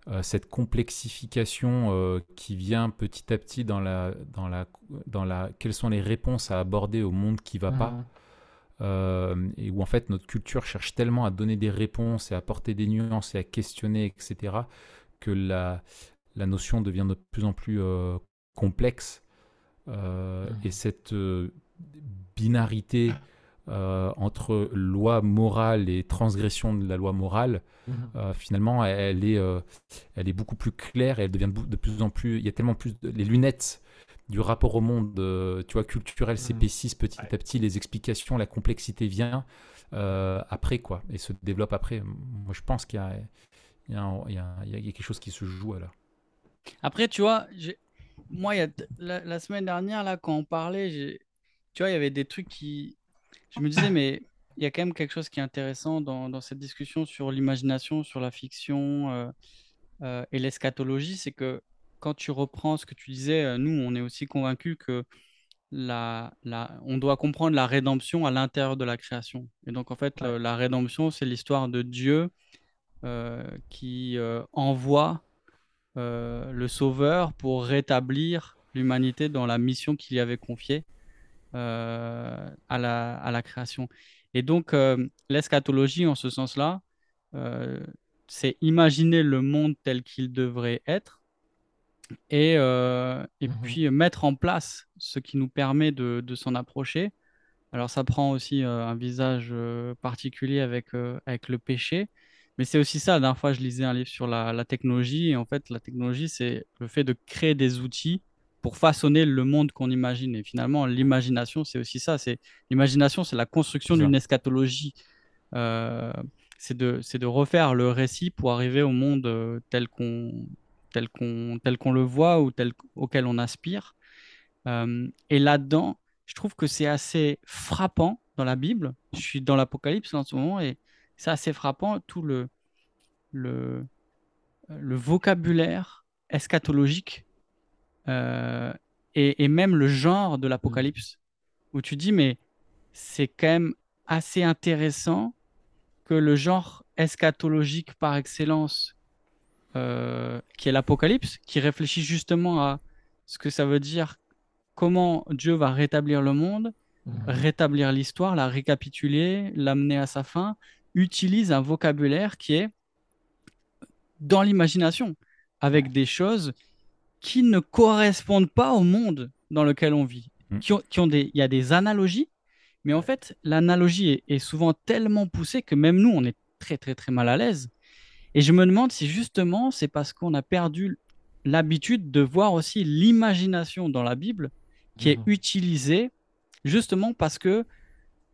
Euh, cette complexification euh, qui vient petit à petit dans la, dans la, dans la. Quelles sont les réponses à aborder au monde qui va pas et où en fait notre culture cherche tellement à donner des réponses et à apporter des nuances et à questionner, etc., que la, la notion devient de plus en plus complexe. Et cette binarité euh, entre loi morale et transgression de la loi morale, mhm. euh, finalement, elle est, euh, elle est beaucoup plus claire et elle devient de plus en plus. Il y a tellement plus. les lunettes du rapport au monde, tu vois, culturel mhm. s'épaississent petit à petit, les explications, la complexité vient après, quoi, et se développe après. Moi, je pense qu'il y a, il y, a, il y, a, il y a quelque chose qui se joue là. Après, tu vois, moi, il y a la, la, semaine dernière, là, quand on parlait, tu vois, il y avait des trucs qui, je me disais, mais il y a quand même quelque chose qui est intéressant dans, cette discussion sur l'imagination, sur la fiction euh, euh, et l'eschatologie, c'est que quand tu reprends ce que tu disais, euh, nous, on est aussi convaincus que la, on doit comprendre la rédemption à l'intérieur de la création. Et donc, en fait, la rédemption, c'est l'histoire de Dieu qui envoie le Sauveur pour rétablir l'humanité dans la mission qu'il y avait confiée. Euh, à, la, à la création. Et donc, euh, l'eschatologie, en ce sens-là, euh, c'est imaginer le monde tel qu'il devrait être et, et mmh puis mettre en place ce qui nous permet de, de s'en approcher. Alors ça prend aussi un visage particulier avec, avec le péché, mais c'est aussi ça. La dernière fois, je lisais un livre sur la, la technologie, et en fait, la technologie, c'est le fait de créer des outils pour façonner le monde qu'on imagine. Et finalement, l'imagination, c'est aussi ça. C'est l'imagination, c'est la construction d'une eschatologie. Euh, c'est de, de refaire le récit pour arriver au monde euh, tel qu'on tel le voit ou tel auquel on aspire. Euh, et là-dedans, je trouve que c'est assez frappant dans la Bible. Je suis dans l'Apocalypse en ce moment et c'est assez frappant tout le le, le vocabulaire eschatologique euh, et, même le genre de l'Apocalypse, où tu dis, mais c'est quand même assez intéressant que le genre eschatologique par excellence, euh, qui est l'Apocalypse, qui réfléchit justement à ce que ça veut dire, comment Dieu va rétablir le monde, mhm. rétablir l'histoire, la récapituler, l'amener à sa fin, utilise un vocabulaire qui est dans l'imagination, avec des choses qui ne correspondent pas au monde dans lequel on vit. Mm. Qui ont, qui ont des, il y a des analogies, mais en fait, l'analogie est, souvent tellement poussée que même nous, on est très, très, très mal à l'aise. Et je me demande si justement, c'est parce qu'on a perdu l'habitude de voir aussi l'imagination dans la Bible qui est mm-hmm. utilisée justement parce que,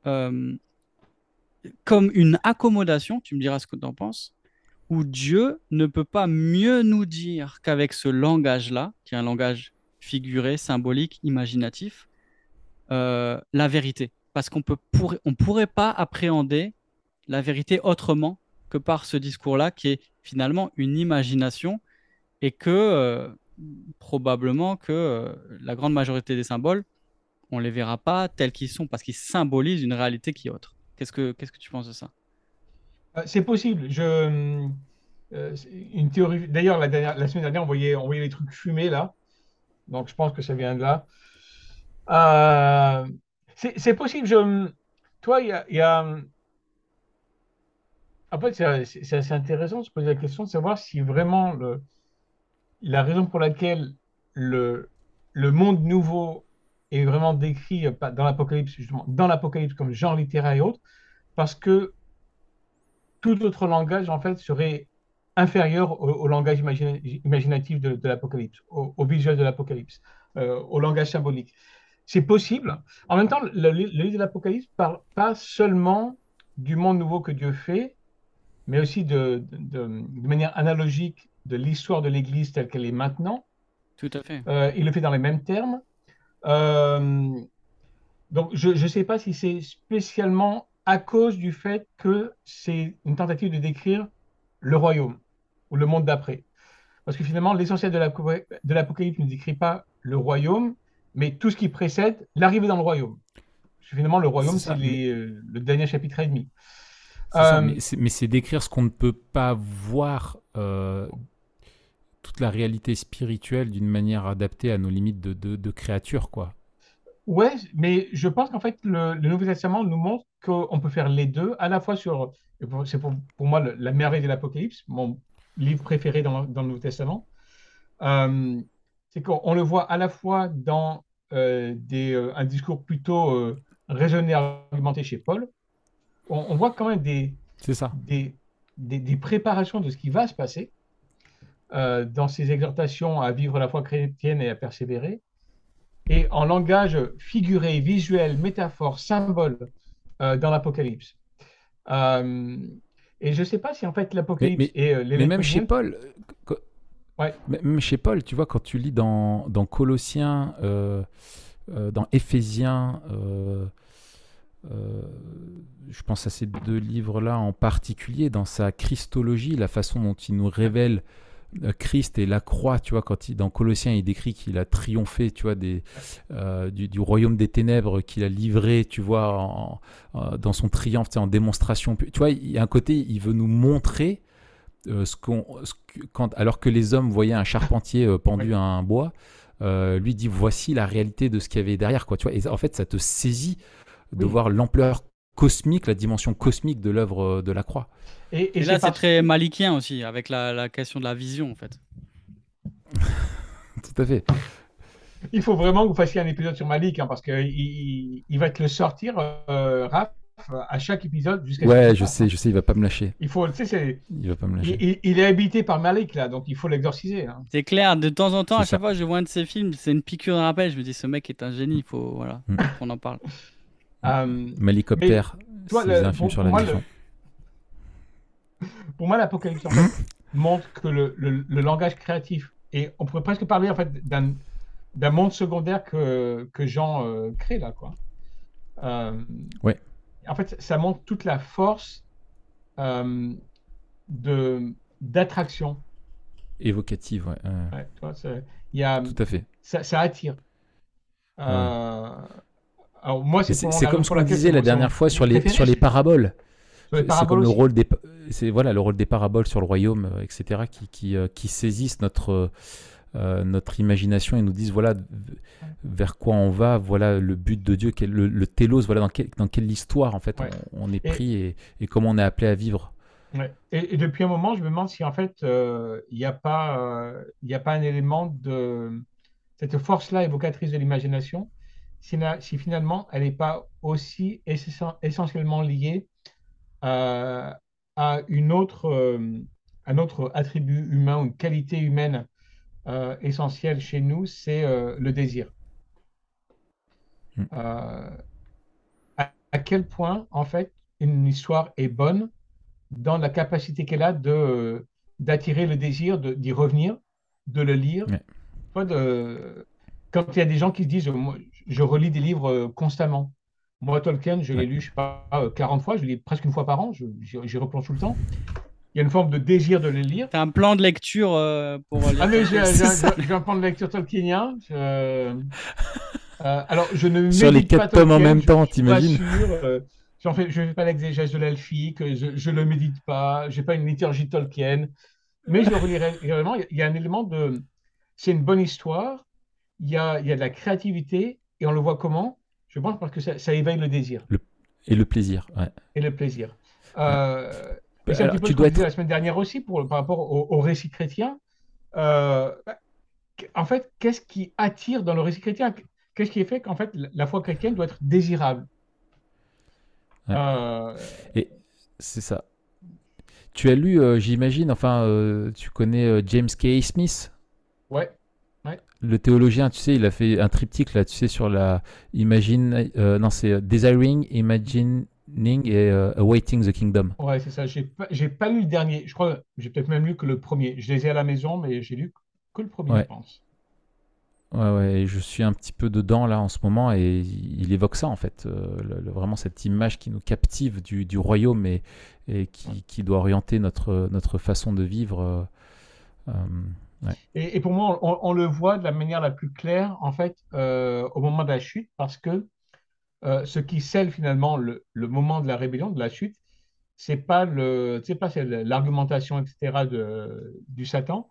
euh, comme une accommodation, tu me diras ce que tu en penses, où Dieu ne peut pas mieux nous dire qu'avec ce langage-là, qui est un langage figuré, symbolique, imaginatif, euh, la vérité. Parce qu'on ne pourrait pas appréhender la vérité autrement que par ce discours-là, qui est finalement une imagination, et que euh, probablement que euh, la grande majorité des symboles, on ne les verra pas tels qu'ils sont, parce qu'ils symbolisent une réalité qui est autre. Qu'est-ce que, tu penses de ça? C'est possible. Je, euh, une théorie. D'ailleurs, la, la semaine dernière, on voyait, on voyait les trucs fumés là. Donc, je pense que ça vient de là. Euh, c'est possible. Je, toi, il y a, En fait, c'est assez intéressant de se poser la question de savoir si vraiment le, la raison pour laquelle le, le monde nouveau est vraiment décrit dans l'Apocalypse, justement, dans l'Apocalypse comme genre littéraire et autres, parce que tout autre langage, en fait, serait inférieur au, langage imaginatif de, l'Apocalypse, au, visuel de l'Apocalypse, euh, au langage symbolique. C'est possible. En même temps, le, livre de l'Apocalypse parle pas seulement du monde nouveau que Dieu fait, mais aussi de, manière analogique de l'histoire de l'Église telle qu'elle est maintenant. Tout à fait. Euh, il le fait dans les mêmes termes. Euh, donc, je ne sais pas si c'est spécialement à cause du fait que c'est une tentative de décrire le royaume ou le monde d'après. Parce que finalement, l'essentiel de l'Apocalypse ne décrit pas le royaume, mais tout ce qui précède l'arrivée dans le royaume. Parce que finalement, le royaume, c'est euh, le dernier chapitre et demi. Euh, mais c'est décrire ce qu'on ne peut pas voir, euh, toute la réalité spirituelle d'une manière adaptée à nos limites de, de, de créature, quoi. Ouais, mais je pense qu'en fait, le, Nouveau Testament nous montre qu'on peut faire les deux, à la fois sur, c'est pour, moi la merveille de l'Apocalypse, mon livre préféré dans, le Nouveau Testament, euh, c'est qu'on le voit à la fois dans euh, des, euh, un discours plutôt raisonné, argumenté chez Paul, on, voit quand même des, ça. Des, des, des, préparations de ce qui va se passer dans ses exhortations à vivre la foi chrétienne et à persévérer et en langage figuré, visuel, métaphore, symbole euh, dans l'Apocalypse. Euh, et je ne sais pas si en fait l'Apocalypse et euh, les. Mais même chez Paul, ouais. même chez Paul, tu vois, quand tu lis dans, dans Colossiens, dans Éphésiens, je pense à ces deux livres-là en particulier, dans sa Christologie, la façon dont il nous révèle Christ et la croix, tu vois, quand il, dans Colossiens, il décrit qu'il a triomphé, tu vois, des, euh, du, royaume des ténèbres, qu'il a livré, tu vois, dans son triomphe, en démonstration. Tu vois, il y a un côté, il veut nous montrer euh, ce qu'on, quand, alors que les hommes voyaient un charpentier euh, pendu à un bois, lui dit voici la réalité de ce qu'il y avait derrière, quoi. Tu vois, et en fait, ça te saisit de voir l'ampleur cosmique, la dimension cosmique de l'œuvre de la croix. Et, là, c'est très malikien aussi, avec la, question de la vision, en fait. Tout à fait. Il faut vraiment que vous fassiez un épisode sur Malik, hein, parce qu'il il, va te le sortir, euh, Raph, à chaque épisode jusqu'à. Ouais, je sais, je sais, il va pas me lâcher. Il faut, tu sais, il va pas me lâcher. Il, est habité par Malik là, donc il faut l'exorciser. Hein. C'est clair. De temps en temps, à chaque fois que je vois un de ses films, c'est une piqûre de rappel. Je me dis, ce mec est un génie. Il faut, voilà, mm. qu'on en parle. Um, Malicoptère, c'est un film sur la vision pour moi, l'Apocalypse montre que le, le, langage créatif, et on pourrait presque parler en fait d'un monde secondaire que, que Jean euh, crée là, quoi. Euh, ouais. En fait, ça montre toute la force euh, de, d'attraction. Évocative, ouais. ouais il y a, Tout à fait. Ça, ça attire. Euh, alors moi, c'est comme ce qu'on disait la dernière fois sur les, sur les paraboles. C'est comme le rôle des, c'est voilà le rôle des paraboles sur le royaume, euh, etc. qui, qui, euh, qui saisissent notre notre imagination et nous disent voilà vers quoi on va, voilà le but de Dieu, le, le télos, voilà dans, dans quelle histoire en fait on, est pris et, et, comment on est appelé à vivre. Et, depuis un moment, je me demande si en fait il n'y a pas il a pas un élément de cette force-là évocatrice de l'imagination, si, si, finalement elle n'est pas aussi essentiellement liée à, à une autre, euh, un autre attribut humain, une qualité humaine euh, essentielle chez nous, c'est euh, le désir. Hmm. À, à, quel point, en fait, une histoire est bonne dans la capacité qu'elle a de d'attirer le désir, d'y revenir, de le lire, de, quand il y a des gens qui se disent, je relis des livres constamment. Moi, Tolkien, je l'ai lu, je sais pas, 40 euh, fois, je lis presque une fois par an, j'y replonge tout le temps. Il y a une forme de désir de le lire. Tu as un plan de lecture euh, pour Ah, mais j'ai un, plan de lecture tolkienien. alors, je ne Sur les quatre tomes en même temps, t'imagines je ne fais pas l'exégèse de l'elfique, je ne le médite pas, je n'ai pas une liturgie Tolkien, mais je le relirai régulièrement. Il y a un élément de. C'est une bonne histoire, il y a, il y a de la créativité et on le voit comment? Je pense parce que ça, ça éveille le désir. Et le plaisir, ouais. Et le plaisir. Euh, c'est un petit peu tu ce dois être... la semaine dernière aussi pour, par rapport au, récit chrétien. Euh, en fait, qu'est-ce qui attire dans le récit chrétien? Qu'est-ce qui fait qu'en fait la foi chrétienne doit être désirable? Euh... Et c'est ça. Tu as lu, j'imagine, enfin, tu connais James K. Smith? Ouais le théologien, tu sais, il a fait un triptyque là, tu sais, sur la imagine, euh, non, c'est euh, desiring, imagining et euh, awaiting the kingdom. Ouais, c'est ça. J'ai pas, pas lu le dernier. Je crois, j'ai peut-être même lu que le premier. Je les ai à la maison, mais j'ai lu que le premier, je pense. Ouais, ouais, je suis un petit peu dedans là en ce moment et il évoque ça en fait, vraiment cette image qui nous captive du, du royaume et, et qui, qui, doit orienter notre, notre façon de vivre. Et, pour moi, on, le voit de la manière la plus claire, en fait, euh, au moment de la chute, parce que euh, ce qui scelle finalement le, moment de la rébellion, de la chute, c'est pas le, c'est pas l'argumentation, etc. De, du Satan.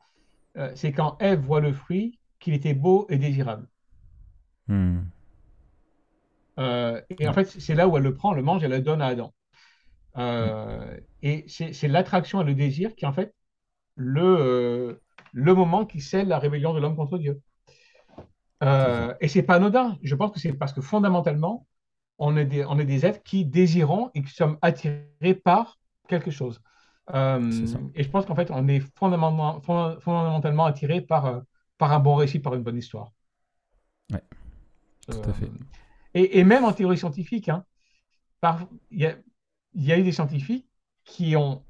Euh, c'est quand Ève voit le fruit qu'il était beau et désirable. Hmm. et en fait, c'est là où elle le prend, le mange et le donne à Adam. Et c'est l'attraction et le désir qui, en fait, le, le moment qui scelle la rébellion de l'homme contre Dieu. Euh, et c'est pas anodin. Je pense que c'est parce que fondamentalement, on est, des, on est des êtres qui désirons et qui sommes attirés par quelque chose. Euh, et je pense qu'en fait, on est fondamentalement, fondamentalement attiré par, euh, par un bon récit, par une bonne histoire. Oui, tout à fait. Et, même en théorie scientifique, hein, il y, y, a eu des scientifiques qui ont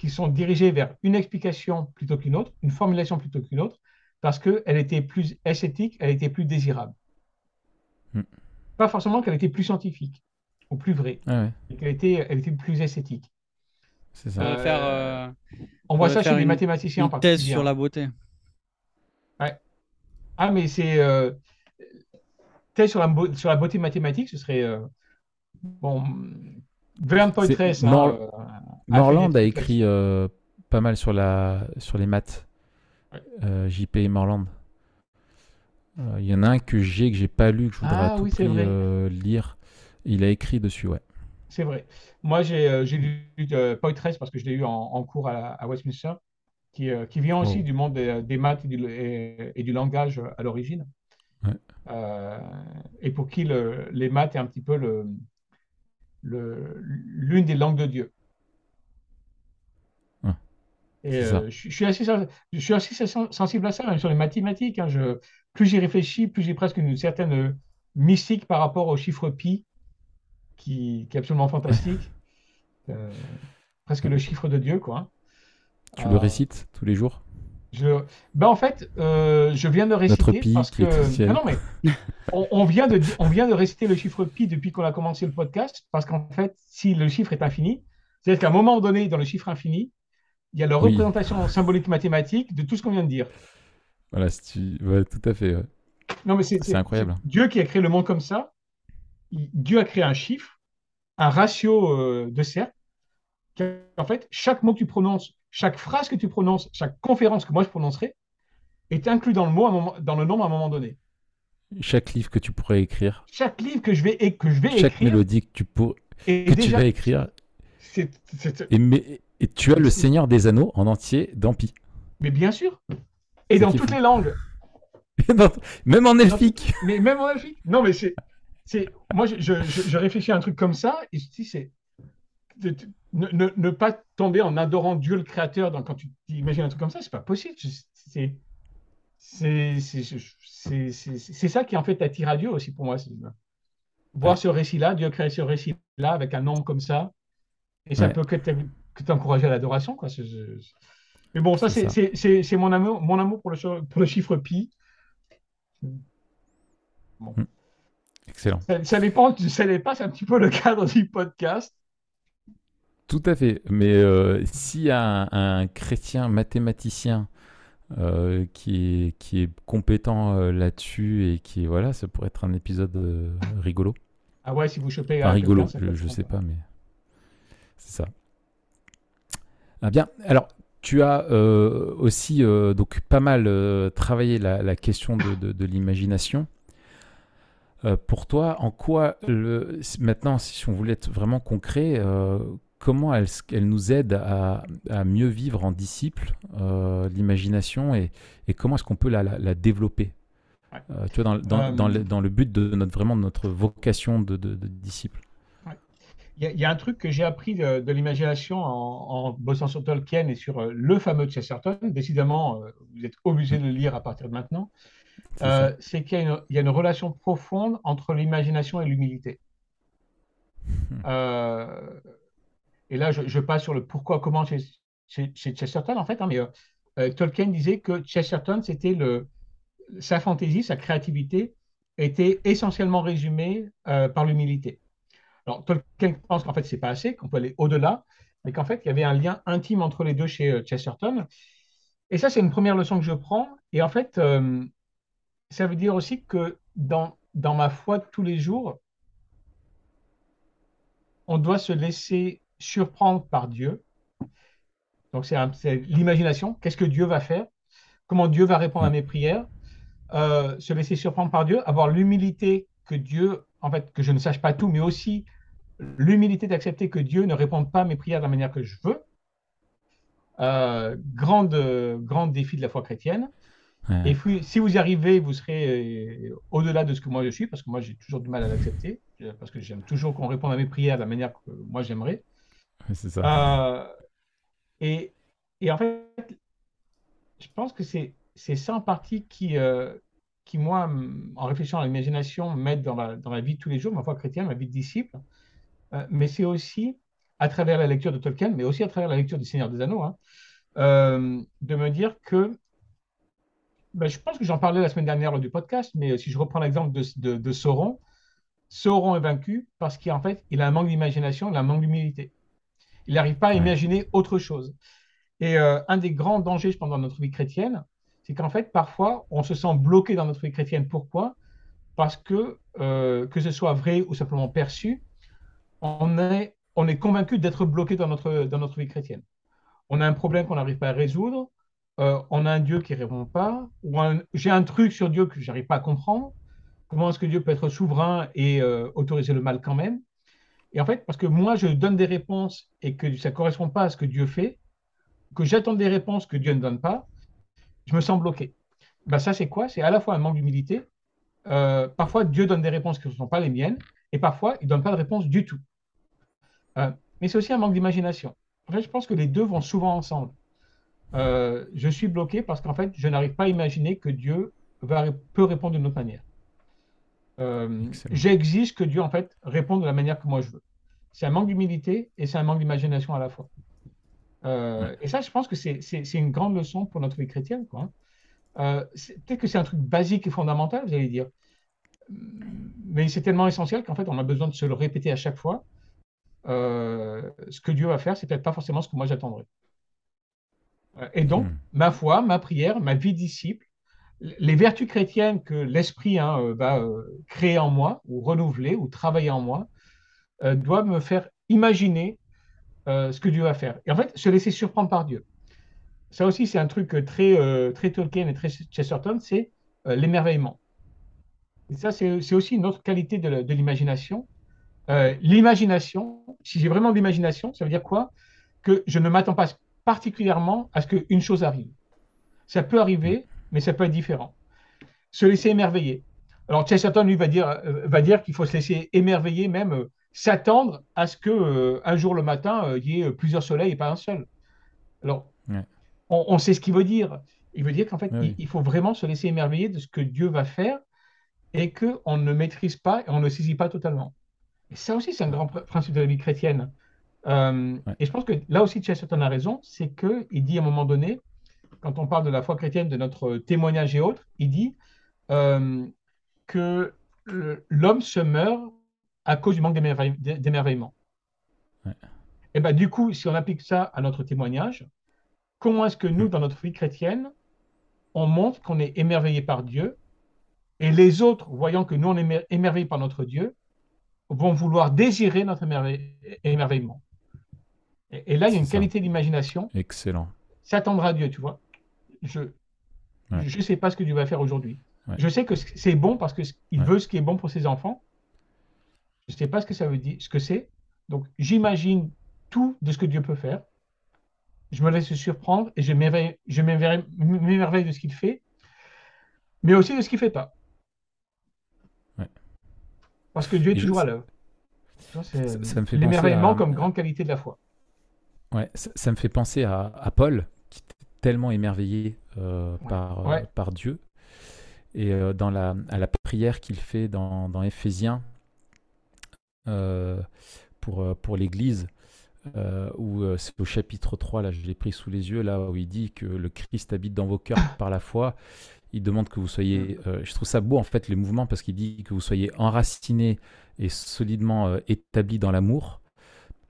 qui sont dirigés vers une explication plutôt qu'une autre, une formulation plutôt qu'une autre, parce qu'elle était plus esthétique, elle était plus désirable. Hmm. Pas forcément qu'elle était plus scientifique ou plus vraie, ah qu'elle était, elle était plus esthétique. C'est ça. Euh, faire, euh, on voit ça chez les mathématiciens une en thèse sur la beauté. Ouais. Ah, mais c'est euh, thèse sur la, sur la beauté mathématique, ce serait bon. Verne Poitress. Morland a écrit euh, pas mal sur, la, sur les maths. Euh, JP et Morland. Euh, il y en a un que j'ai, que j'ai pas lu, que je voudrais ah, à tout prix lire. Il a écrit dessus, ouais. C'est vrai. Moi, j'ai lu Poitress parce que je l'ai eu en, cours à, Westminster, qui, qui vient aussi oh. du monde des, maths et du, et, du, langage à l'origine. et pour qui les maths est un petit peu l'une des langues de Dieu. Et euh, je, suis assez, je suis assez sensible à ça, même sur les mathématiques. Hein, je, plus j'y réfléchis, plus j'ai presque une certaine mystique par rapport au chiffre pi, qui, qui est absolument fantastique. Euh, presque le chiffre de Dieu, quoi. Tu le euh, récites tous les jours? Je... ben en fait, je viens de réciter pi parce que non, mais on, vient de on vient de réciter le chiffre pi depuis qu'on a commencé le podcast parce qu'en fait, si le chiffre est infini, c'est-à-dire qu'à un moment donné dans le chiffre infini, il y a la Oui. représentation symbolique mathématique de tout ce qu'on vient de dire. Voilà, si tu... ouais, tout à fait. ouais. Non, mais c'est incroyable. Dieu qui a créé le monde comme ça. Dieu a créé un chiffre, un ratio euh, de cercle. qui- En fait, chaque mot que tu prononces, chaque phrase que tu prononces, chaque conférence que moi je prononcerai, est inclus dans le mot, à un moment, dans le nombre à un moment donné. Chaque livre que tu pourrais écrire, Chaque livre que je vais, que je vais chaque écrire mélodie que tu, pour... que tu vas écrire, et, mais... et tu as le Seigneur des Anneaux en entier dans Pi. Mais bien sûr. Et dans toutes les langues. Même en elfique. Mais même en Afrique. Non, mais c'est. moi, je, je, je- je réfléchis à un truc comme ça et je dis, c'est. De- de- Ne, ne- ne pas tomber en adorant Dieu le Créateur dans- quand tu imagines un truc comme ça, c'est pas possible. C'est. C'est c'est- je- c'est- c'est- c'est ça qui en fait attire à Dieu aussi pour moi. Voir ce récit-là, Dieu crée ce récit-là avec un nombre comme ça, et ça Ouais. peut que t'en- que t'encourager à l'adoration. quoi. Mais bon, ça, C'est mon amour, mon amour pour le, pour le chiffre pi. Excellent. Ça, ça dépend, ça dépasse un petit peu le cadre du podcast. Tout à fait. Mais euh, s'il y a un, un chrétien mathématicien euh, qui, est, qui est compétent euh, là-dessus et qui, voilà, ça pourrait être un épisode euh, rigolo. Ah ouais, si vous chopez. Enfin, un rigolo, je, je sais pas, mais c'est ça. Ah bien, alors tu as euh, aussi euh, donc pas mal euh, travaillé la, la question de, de- de l'imagination. Pour toi, en quoi le, maintenant, si on voulait être vraiment concret, comment elle, nous aide à, à mieux vivre en disciple euh, l'imagination et, et comment est-ce qu'on peut la, la- la développer? Ouais. Euh, Tu vois, dans, dans, Euh, dans le, dans le but de notre vraiment de notre vocation de, de- de disciple. Il y, a- il y a un truc que j'ai appris de, de l'imagination en, en bossant sur Tolkien et sur le fameux Chesterton. Décidément, vous êtes obligé de le lire à partir de maintenant. C'est qu'il y, a une- il y a une relation profonde entre l'imagination et l'humilité. Euh, et là, je, passe sur le pourquoi, comment chez, chez- Chesterton, en fait. hein, mais euh, euh, Tolkien disait que Chesterton, c'était le, sa fantaisie, sa créativité était essentiellement résumée euh, par l'humilité. Alors, Tolkien pense qu'en fait, c'est pas assez, qu'on peut aller au-delà, mais qu'en fait, il y avait un lien intime entre les deux chez Chesterton. Et ça, c'est une première leçon que je prends. Et en fait, ça veut dire aussi que dans, dans ma foi de tous les jours, on doit se laisser surprendre par Dieu. Donc, c'est l'imagination. Qu'est-ce que Dieu va faire? Comment Dieu va répondre à mes prières? Euh, se laisser surprendre par Dieu, avoir l'humilité que Dieu, en fait, que je ne sache pas tout, mais aussi l'humilité d'accepter que Dieu ne réponde pas à mes prières de la manière que je veux. Euh, grande, grand défi de la foi chrétienne. Ouais. Et puis, si vous y arrivez, vous serez euh, au-delà de ce que moi je suis, parce que moi j'ai toujours du mal à l'accepter, parce que j'aime toujours qu'on réponde à mes prières de la manière que moi j'aimerais. C'est ça. Euh, et, en fait, je pense que c'est c'est ça en partie qui, euh, qui moi, en réfléchissant à l'imagination, m'aide dans la, dans la vie de tous les jours, ma foi chrétienne, ma vie de disciple. Euh, mais c'est aussi à travers la lecture de Tolkien, mais aussi à travers la lecture du Seigneur des Anneaux, hein, de me dire que ben, je pense que j'en parlais la semaine dernière lors du podcast, mais si je reprends l'exemple de, de, de Sauron, Sauron est vaincu parce qu'en fait, il a un manque d'imagination, il a un manque d'humilité. Il n'arrive pas à imaginer autre chose. Et euh, un des grands dangers, je pense, dans notre vie chrétienne, c'est qu'en fait, parfois, on se sent bloqué dans notre vie chrétienne. Pourquoi? Parce que, euh, que ce soit vrai ou simplement perçu, on est, on est convaincu d'être bloqué dans notre, dans notre vie chrétienne. On a un problème qu'on n'arrive pas à résoudre, euh, on a un Dieu qui ne répond pas, ou j'ai un truc sur Dieu que je n'arrive pas à comprendre. Comment est-ce que Dieu peut être souverain et autoriser le mal quand même? Et en fait, parce que moi, je donne des réponses et que ça ne correspond pas à ce que Dieu fait, que j'attends des réponses que Dieu ne donne pas, je me sens bloqué. Ben, ça, c'est quoi? C'est à la fois un manque d'humilité. Euh, parfois, Dieu donne des réponses qui ne sont pas les miennes, et parfois, il ne donne pas de réponse du tout. Euh, mais c'est aussi un manque d'imagination. En fait, je pense que les deux vont souvent ensemble. Euh, je suis bloqué parce qu'en fait, je n'arrive pas à imaginer que Dieu peut répondre d'une autre manière. Euh. J'exige que Dieu, en fait, réponde de la manière que moi je veux. C'est un manque d'humilité et c'est un manque d'imagination à la fois. Euh, Et ça, je pense que c'est une grande leçon pour notre vie chrétienne. quoi, hein. Euh, Peut-être que c'est un truc basique et fondamental, vous allez dire. Mais c'est tellement essentiel qu'en fait, on a besoin de se le répéter à chaque fois. Euh, ce que Dieu va faire, c'est peut-être pas forcément ce que moi j'attendrais. Et donc, Hmm. ma foi, ma prière, ma vie disciple, les vertus chrétiennes que l'Esprit hein, euh, va euh, créer en moi, ou renouveler, ou travailler en moi, euh, doivent me faire imaginer ce que Dieu va faire. Et en fait, se laisser surprendre par Dieu. Ça aussi, c'est un truc très, très Tolkien et très Chesterton, c'est l'émerveillement. Et ça, c'est aussi une autre qualité de, l'imagination. L'imagination, si j'ai vraiment de l'imagination, ça veut dire quoi? Que je ne m'attends pas particulièrement à ce qu'une chose arrive. Ça peut arriver, mais ça peut être différent. Se laisser émerveiller. Alors Chesterton, lui, va dire, euh, va dire qu'il faut se laisser émerveiller, même euh, s'attendre à ce que euh, un jour le matin, il y ait plusieurs soleils et pas un seul. Alors, Ouais. on, on sait ce qu'il veut dire. Il veut dire qu'en fait, Ouais, il, oui. il faut vraiment se laisser émerveiller de ce que Dieu va faire et qu'on ne maîtrise pas et on ne saisit pas totalement. Et ça aussi, c'est un grand pr- principe de la vie chrétienne. Euh, Ouais. Et je pense que là aussi, Chesterton a raison, c'est qu'il dit à un moment donné, quand on parle de la foi chrétienne, de notre témoignage et autres, il dit euh, que l'homme se meurt à cause du manque d'émerveille- d'émerveillement. Ouais. Et ben, du coup, si on applique ça à notre témoignage, comment est-ce que nous, dans notre vie chrétienne, on montre qu'on est émerveillé par Dieu et les autres, voyant que nous, on est émer- émerveillés par notre Dieu, vont vouloir désirer notre émerveille- émerveillement? Et, et là, il y a une ça. qualité d'imagination, Excellent. S'attendre à Dieu, tu vois. Je Ouais. ne sais pas ce que Dieu va faire aujourd'hui. Ouais. Je sais que c'est bon parce qu'il Ouais. veut ce qui est bon pour ses enfants. Je ne sais pas ce que ça veut dire, ce que c'est. Donc, j'imagine tout de ce que Dieu peut faire. Je me laisse surprendre et je m'émerveille de ce qu'il fait, mais aussi de ce qu'il ne fait pas. Parce que Dieu est Et toujours à l'œuvre. C'est l'émerveillement penser à- comme grande qualité de la foi. Ouais, ça, ça me fait penser à, à Paul, tellement émerveillé euh, Ouais. par, euh, Ouais. par Dieu. Et euh, dans la, à la prière qu'il fait dans, dans Éphésiens pour, pour l'Église, euh, où euh, c'est au chapitre 3, là je l'ai pris sous les yeux, là où il dit que le Christ habite dans vos cœurs par la foi. Il demande que vous soyez, euh, je trouve ça beau en fait les mouvements parce qu'il dit que vous soyez enracinés et solidement établis dans l'amour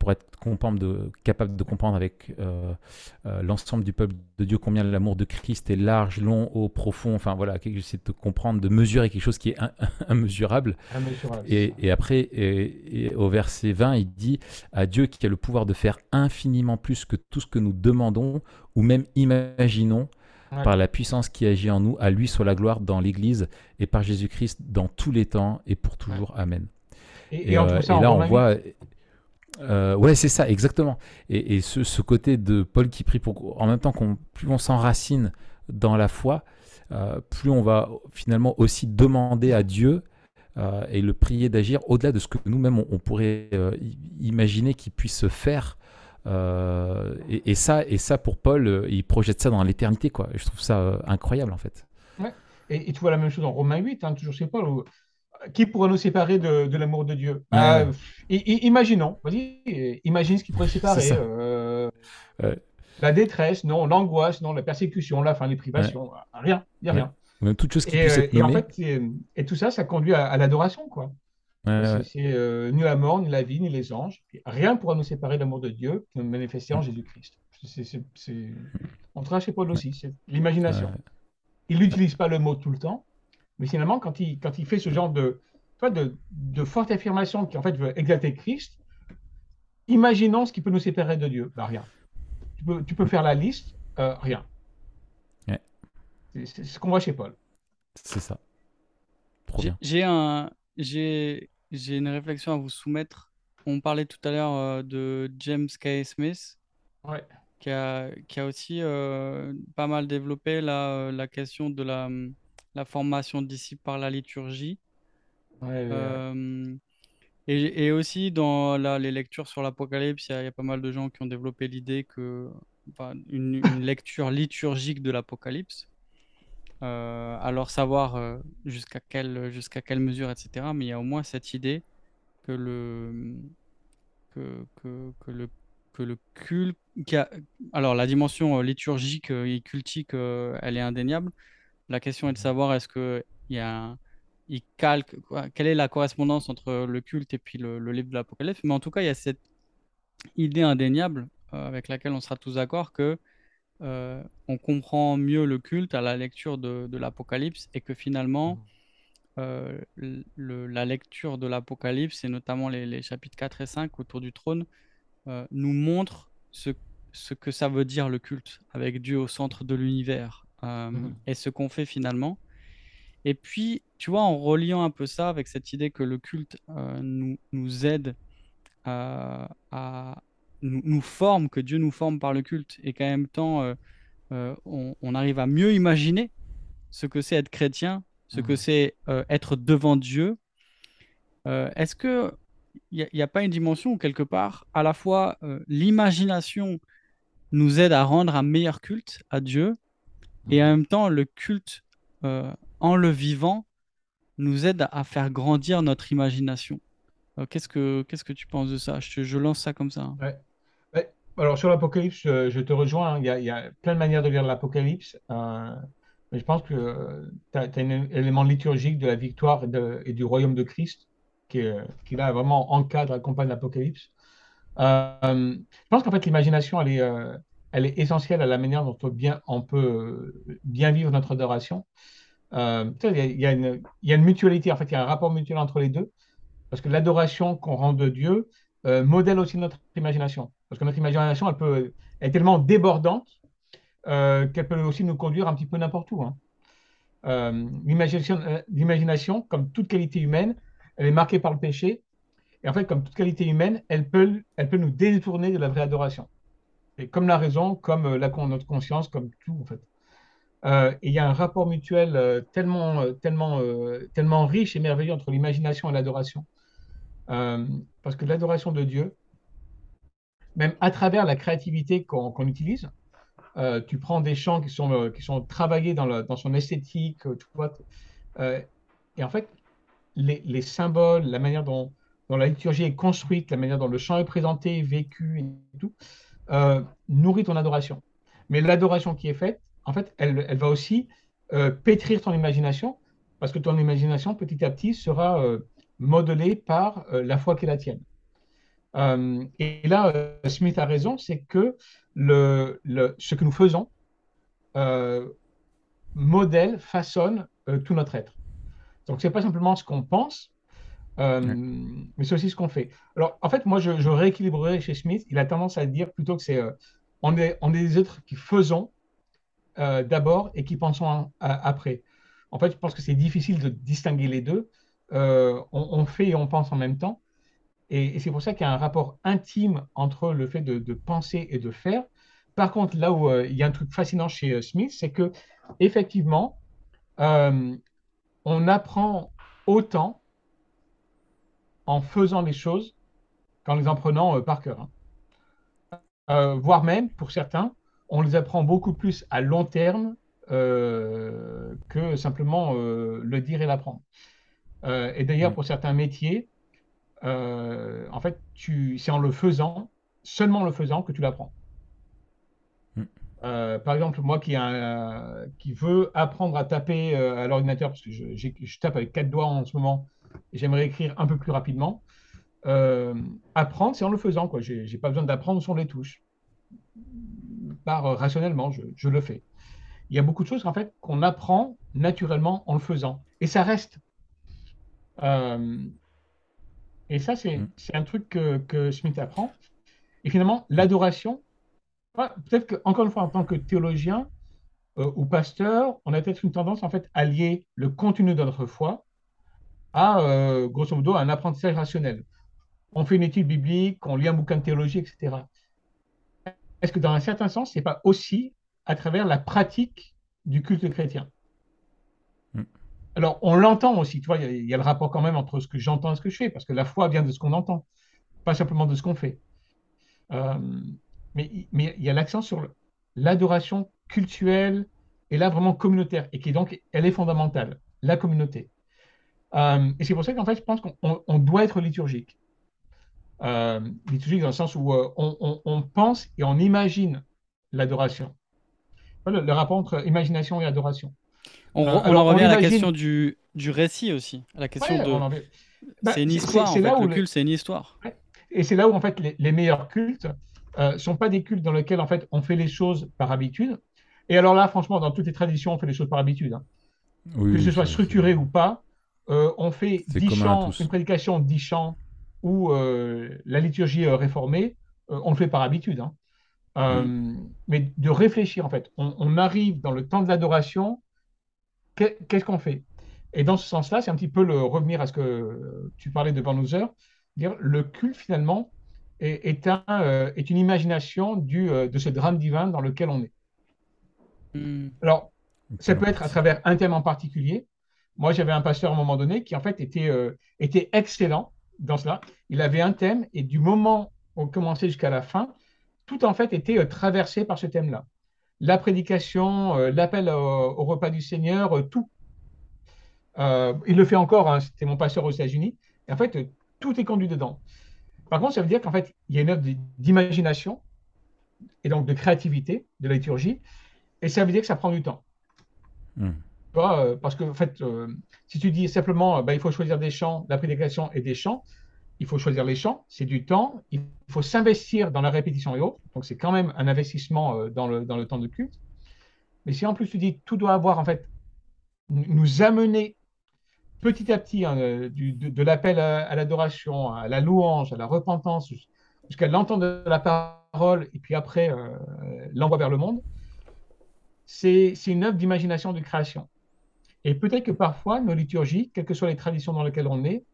pour être de- capable de comprendre avec euh, euh, l'ensemble du peuple de Dieu combien l'amour de Christ est large, long, haut, profond. Enfin voilà, j'essaie de comprendre, de mesurer quelque chose qui est in- immesurable. Immesurable, c'est Et, après, et, et au verset 20, il dit à Dieu qui a le pouvoir de faire infiniment plus que tout ce que nous demandons ou même imaginons Ouais. par la puissance qui agit en nous, à lui soit la gloire dans l'Église et par Jésus-Christ dans tous les temps et pour toujours. Amen. Et, Et, et on euh, et là, on voit. Euh, ouais, c'est ça, exactement. Et, ce, côté de Paul qui prie pour. En même temps, plus on s'enracine dans la foi, euh, plus on va finalement aussi demander à Dieu euh, et le prier d'agir au-delà de ce que nous-mêmes on, pourrait euh, imaginer qu'il puisse faire. Et, ça, et ça pour Paul, il projette ça dans l'éternité, quoi. Je trouve ça incroyable en fait. Et, et tu vois la même chose en Romains 8, hein, toujours chez Paul. où, qui pourra nous séparer de, de l'amour de Dieu? Ouais. Euh, i- i- Imaginons, vas-y, imagine ce qui pourrait séparer. euh, Ouais. La détresse, non, l'angoisse, non, la persécution, la fin, les privations, rien, il n'y a rien. Même toute chose qui Et, puisse euh, être et en nommée. fait, c'est- et tout ça, ça conduit à, à l'adoration, quoi. C'est euh, ni la mort, ni la vie, ni les anges. Rien pourra nous séparer de l'amour de Dieu qui nous manifesté en Jésus-Christ. C'est- On travaille chez Paul aussi, c'est l'imagination. Il n'utilise pas le mot tout le temps, mais finalement, quand il, quand il fait ce genre de, de, de forte affirmation qui en fait veut exalter Christ, imaginons ce qui peut nous séparer de Dieu. Ben, rien. Tu peux, tu peux faire la liste, euh, rien. Ouais. C'est ce qu'on voit chez Paul. C'est ça. Trop J'ai- bien. J'ai un, j'ai, j'ai une réflexion à vous soumettre. On parlait tout à l'heure euh, de James K. Smith, Ouais. qui a, qui a aussi euh, pas mal développé la, la question de la, hum, la formation disciple par la liturgie. Ouais, ouais, ouais. Euh, et, et aussi dans la- les lectures sur l'Apocalypse, il y, a il y a pas mal de gens qui ont développé l'idée que enfin, une, une lecture liturgique de l'Apocalypse, euh, alors savoir euh, jusqu'à quelle, jusqu'à quelle mesure, etc. Mais il y a au moins cette idée que le, que, que, que le, que le culte, a- alors la dimension euh, liturgique euh, et cultique, euh, elle est indéniable. La question est de savoir est-ce que il y a il calque, quoi, quelle est la correspondance entre le culte et puis le, le livre de l'Apocalypse? Mais en tout cas, il y a cette idée indéniable euh, avec laquelle on sera tous d'accord que euh, on comprend mieux le culte à la lecture de, l'Apocalypse et que finalement, mmh. euh, la lecture de l'Apocalypse, et notamment les, chapitres 4 et 5 autour du trône, nous montre ce, ce, que ça veut dire le culte, avec Dieu au centre de l'univers, mmh. et ce qu'on fait finalement. Et puis, tu vois, en reliant un peu ça avec cette idée que le culte nous, nous aide à, nous, forme, que Dieu nous forme par le culte, et qu'en même temps, euh, euh, on, arrive à mieux imaginer ce que c'est être chrétien, ce que mmh. c'est euh, être devant Dieu. Est-ce que il n'y a, pas une dimension où quelque part, à la fois l'imagination nous aide à rendre un meilleur culte à Dieu, et en même temps le culte en le vivant nous aide à faire grandir notre imagination. qu'est-ce que qu'est-ce que tu penses de ça? Je, lance ça comme ça. Ouais. Alors, sur l'Apocalypse, je, te rejoins. Hein. Il y, a, plein de manières de lire l'Apocalypse. Euh, mais je pense que tu as, un élément liturgique de la victoire et, du royaume de Christ qui, qui là vraiment encadre, accompagne l'Apocalypse. Euh, je pense qu'en fait, l'imagination, elle est, euh, elle est essentielle à la manière dont on, peut bien vivre notre adoration. il, y a, une, mutualité, en fait, il y a un rapport mutuel entre les deux. Parce que l'adoration qu'on rend de Dieu modèle aussi notre imagination. Parce que notre imagination, elle, peut, est tellement débordante euh, qu'elle peut aussi nous conduire un petit peu n'importe où. Hein. Euh, euh, l'imagination, comme toute qualité humaine, elle est marquée par le péché. Et en fait, comme toute qualité humaine, elle elle peut nous détourner de la vraie adoration. Comme la raison, comme la, notre conscience, comme tout, en fait. et il y a un rapport mutuel tellement, tellement, tellement riche et merveilleux entre l'imagination et l'adoration. parce que l'adoration de Dieu, même à travers la créativité qu'on utilise. Euh, tu prends des chants qui sont, euh, qui sont travaillés dans, son esthétique, euh, tu vois, et en fait, les, les, symboles, la manière dont, la liturgie est construite, la manière dont le chant est présenté, vécu et tout, nourrit ton adoration. Mais l'adoration qui est faite, en fait, elle, va aussi pétrir ton imagination, parce que ton imagination, petit à petit, sera modelée par la foi qui est la tienne. Euh, et là, euh, Smith a raison, c'est que ce que nous faisons euh, modèle, façonne tout notre être. Donc, ce n'est pas simplement ce qu'on pense, mais c'est aussi ce qu'on fait. Alors, en fait, moi, je, je, rééquilibrerais chez Smith. Il a tendance à dire plutôt que c'est on, est, on est des êtres qui faisons d'abord et qui pensons après. En fait, je pense que c'est difficile de distinguer les deux. On, on, fait et on pense en même temps. Et, c'est pour ça qu'il y a un rapport intime entre le fait de, penser et de faire. Par contre, là où euh, il y a un truc fascinant chez euh, Smith, c'est que effectivement, euh, on apprend autant en faisant les choses qu'en les apprenant par cœur. Hein. voire même, pour certains, on les apprend beaucoup plus à long terme que simplement le dire et l'apprendre. et d'ailleurs, mmh. pour certains métiers, euh, en fait, c'est en le faisant, seulement en le faisant, que tu l'apprends. Mm. Euh, par exemple, moi qui, veux apprendre à taper euh, à l'ordinateur, parce que je, je, tape avec quatre doigts en ce moment, j'aimerais écrire un peu plus rapidement, apprendre, c'est en le faisant. Je n'ai pas besoin d'apprendre sur les touches. Par rationnellement, je, je, le fais. Il y a beaucoup de choses en fait qu'on apprend naturellement en le faisant. Et ça reste. Et ça, mm. c'est un truc que, que, Smith apprend. Et finalement, l'adoration, peut-être qu'encore une fois, en tant que théologien euh, ou pasteur, on a peut-être une tendance en fait à lier le contenu de notre foi à, euh, grosso modo, un apprentissage rationnel. On fait une étude biblique, on lit un bouquin de théologie, etc. Est-ce que dans un certain sens, ce n'est pas aussi à travers la pratique du culte chrétien? Alors, on l'entend aussi, tu vois, il y, a le rapport quand même entre ce que j'entends et ce que je fais, parce que la foi vient de ce qu'on entend, pas simplement de ce qu'on fait. Euh, mais il y a l'accent sur l'adoration cultuelle et là vraiment communautaire, et qui est donc, elle est fondamentale, la communauté. Euh, et c'est pour ça qu'en fait, je pense qu'on doit être liturgique. Euh, liturgique dans le sens où on, pense et on imagine l'adoration. le, rapport entre imagination et adoration. On, en revient à la question du, du, récit aussi. la question de. Bah, c'est une histoire. En fait. le culte, c'est une histoire. Et c'est là où, en fait, les, meilleurs cultes ne sont pas des cultes dans lesquels en fait on fait les choses par habitude. Et alors là, franchement, dans toutes les traditions, on fait les choses par habitude. Hein. que ce soit structuré ou pas, on fait dix chants, une prédication dix chants ou la liturgie réformée, on le fait par habitude. Hein. Euh, mais de réfléchir, en fait. On, arrive dans le temps de l'adoration, qu'est-ce qu'on fait? Et dans ce sens-là, c'est un petit peu le revenir à ce que tu parlais de Van dire le culte, finalement, est, un, euh, est une imagination du, euh, de ce drame divin dans lequel on est. Hmm. Alors, ça peut être à travers un thème en particulier. Moi, j'avais un pasteur à un moment donné qui, en fait, était, était excellent dans cela. Il avait un thème et du moment où on commençait jusqu'à la fin, tout en fait était euh, traversé par ce thème-là. La prédication, euh, l'appel au, repas du Seigneur, euh, tout. il le fait encore, hein, c'était mon pasteur aux États-Unis. Et en fait, tout est conduit dedans. Par contre, ça veut dire qu'en fait, il y a une œuvre d'imagination et donc de créativité de la liturgie, et ça veut dire que ça prend du temps. Hmm. parce que, en fait, si tu dis simplement, bah, il faut choisir des chants, la prédication et des chants, il faut choisir les chants, c'est du temps, il faut s'investir dans la répétition et autres, donc c'est quand même un investissement euh, dans le, temps de culte. Mais si en plus tu dis tout doit avoir en fait nous amener petit à petit hein, de, l'appel à, l'adoration, à la louange, à la repentance, jusqu'à l'entente de la parole et puis après euh, l'envoi vers le monde, c'est une œuvre d'imagination, de création. Et peut-être que parfois nos liturgies, quelles que soient les traditions dans lesquelles on est,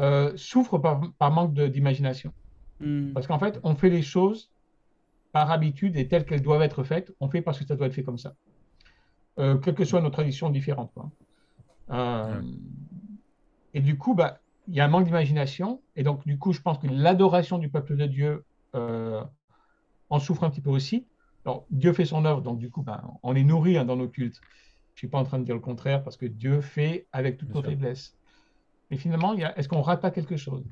euh, souffrent par, manque d'imagination. Hmm. Parce qu'en fait, on fait les choses par habitude et telles qu'elles doivent être faites. On fait parce que ça doit être fait comme ça. Euh, quelles que soient nos traditions différentes. Euh, et du coup, bah, il y a un manque d'imagination. Et donc, du coup, je pense que l'adoration du peuple de Dieu en souffre un petit peu aussi. Alors, Dieu fait son œuvre, donc du coup, bah, on est nourri hein, dans nos cultes. Je ne suis pas en train de dire le contraire, parce que Dieu fait avec toutes nos faiblesses. Mais finalement, est-ce qu'on rate pas quelque chose?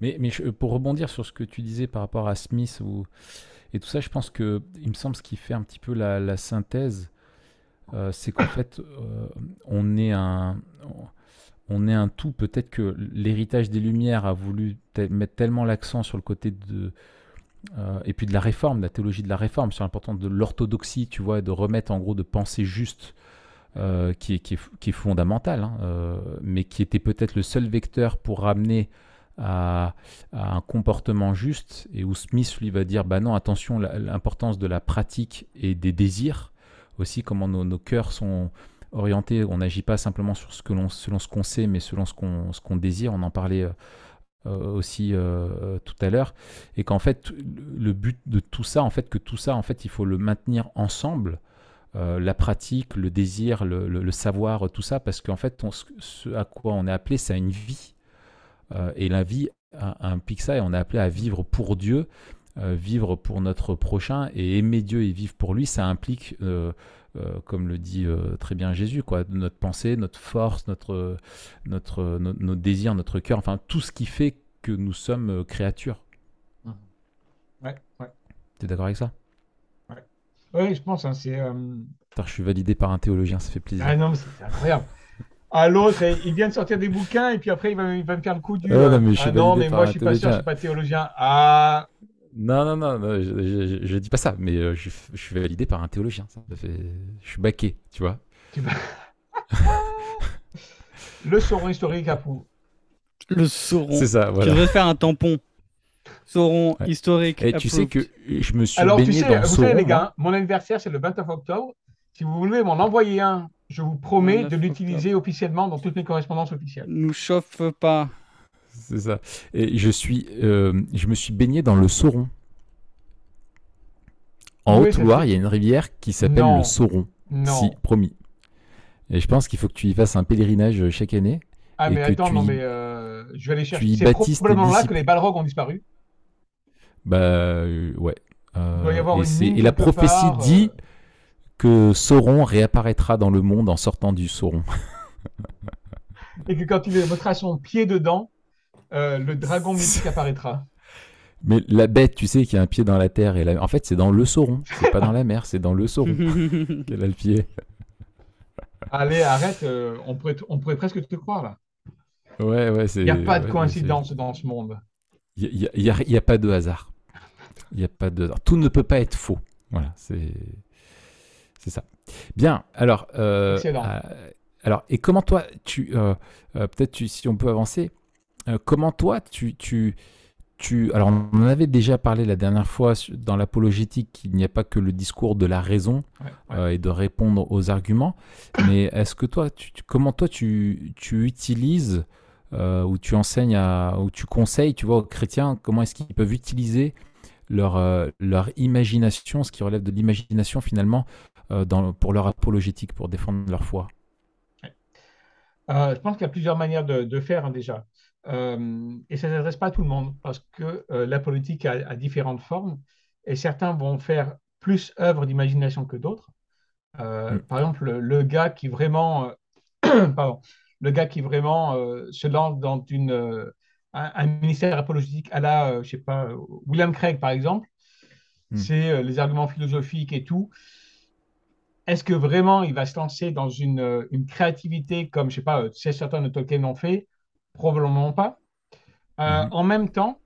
Mais, mais pour rebondir sur ce que tu disais par rapport à Smith ou, et tout ça, je pense que il me semble ce qui fait un petit peu la, synthèse, euh, c'est qu'en fait, euh, on est un, on est un tout. Peut-être que l'héritage des Lumières a voulu mettre tellement l'accent sur le côté de euh, et puis de la réforme, de la théologie de la réforme, sur l'importance de l'orthodoxie, tu vois, de remettre en gros de penser juste euh, qui, est, qui, est, fondamental, hein, euh, mais qui était peut-être le seul vecteur pour ramener à, un comportement juste, et où Smith lui va dire, bah non, attention, l'importance de la pratique et des désirs, aussi comment nos, cœurs sont orientés, on n'agit pas simplement sur ce que l'on, selon ce qu'on sait, mais selon ce qu'on, désire, on en parlait aussi tout à l'heure, et qu'en fait, le but de tout ça, en fait, que tout ça, en fait, il faut le maintenir ensemble, euh, la pratique, le désir, le, savoir, tout ça, parce qu'en fait, ce à quoi on est appelé, c'est une vie. Euh, et la vie implique ça, et on est appelé à vivre pour Dieu, euh, vivre pour notre prochain, et aimer Dieu et vivre pour lui, ça implique, comme le dit très bien Jésus, quoi, notre pensée, notre force, notre, notre, nos désirs, notre cœur, enfin tout ce qui fait que nous sommes créatures. Mmh. Ouais, ouais. Tu es d'accord avec ça? Oui, je pense. Hein, c'est. Euh, je suis validé par un théologien, ça fait plaisir. Ah non, mais c'est incroyable. À l'autre, il vient de sortir des bouquins et puis après, il va, il va me faire le coup du. Ah, non, mais, je suis ah, non, mais moi, je suis pas sûr, je suis pas théologien. Ah. Non, non, non, je, je, dis pas ça, mais euh, je, je, suis validé par un théologien. Ça fait... Je suis baqué, tu vois. le sauron historique à Pou. Le sauron. C'est ça, voilà. Tu devrais faire un tampon. Sauron historique. Et tu sais que je me suis Alors, baigné tu sais, dans vous Sauron. Savez, les gars, mon anniversaire, c'est le 29 octobre. Si vous voulez m'en envoyer un, je vous promets de l'utiliser officiellement dans toutes mes correspondances officielles. Nous chauffe pas. C'est ça. Et je suis, euh, je me suis baigné dans le Sauron. En Haute-Loire, il y a une rivière qui s'appelle le Sauron. Non. Si, promis. Et je pense qu'il faut que tu y fasses un pèlerinage chaque année. Ah, mais attends, non, mais euh, je vais aller chercher. C'est probablement là que les Balrogs ont disparu. Bah euh, ouais. Euh, et, la prophétie dit que Sauron réapparaîtra dans le monde en sortant du Sauron. et que quand il mettra son pied dedans, le dragon mythique apparaîtra. Mais la bête, tu sais, qui a un pied dans la terre, et la... en fait, c'est dans le Sauron. C'est pas dans la mer, c'est dans le Sauron qu'elle a le pied. Allez, arrête, on, pourrait on pourrait presque te croire là. Ouais, ouais, Il n'y a pas de coïncidence dans ce monde. Il n'y a, a, pas de hasard. Il a pas de Tout ne peut pas être faux. Voilà, c'est c'est ça. Bien, alors, euh, euh, alors, et comment toi, tu, euh, peut-être si on peut avancer, comment toi, tu, tu, tu, alors on en avait déjà parlé la dernière fois dans l'apologétique qu'il n'y a pas que le discours de la raison et de répondre aux arguments, mais est-ce que toi, tu, comment toi tu, tu utilises ou tu enseignes à, ou tu conseilles, tu vois, aux chrétiens, comment est-ce qu'ils peuvent utiliser leur, leur imagination, ce qui relève de l'imagination finalement, euh, dans, pour leur apologétique, pour défendre leur foi? Euh, Je pense qu'il y a plusieurs manières de, faire hein, déjà. Euh, et ça ne s'adresse pas à tout le monde parce que la politique a, différentes formes et certains vont faire plus œuvre d'imagination que d'autres. Mm. Par exemple, le, gars qui vraiment, pardon, le gars qui vraiment se lance dans une, un, ministère apologétique à la, je sais pas, William Craig par exemple, mm. c'est les arguments philosophiques et tout. Est-ce que vraiment il va se lancer dans une, euh, créativité comme, je sais pas, euh, certains de Tolkien l'ont fait Probablement pas. Euh, mhm. En même temps,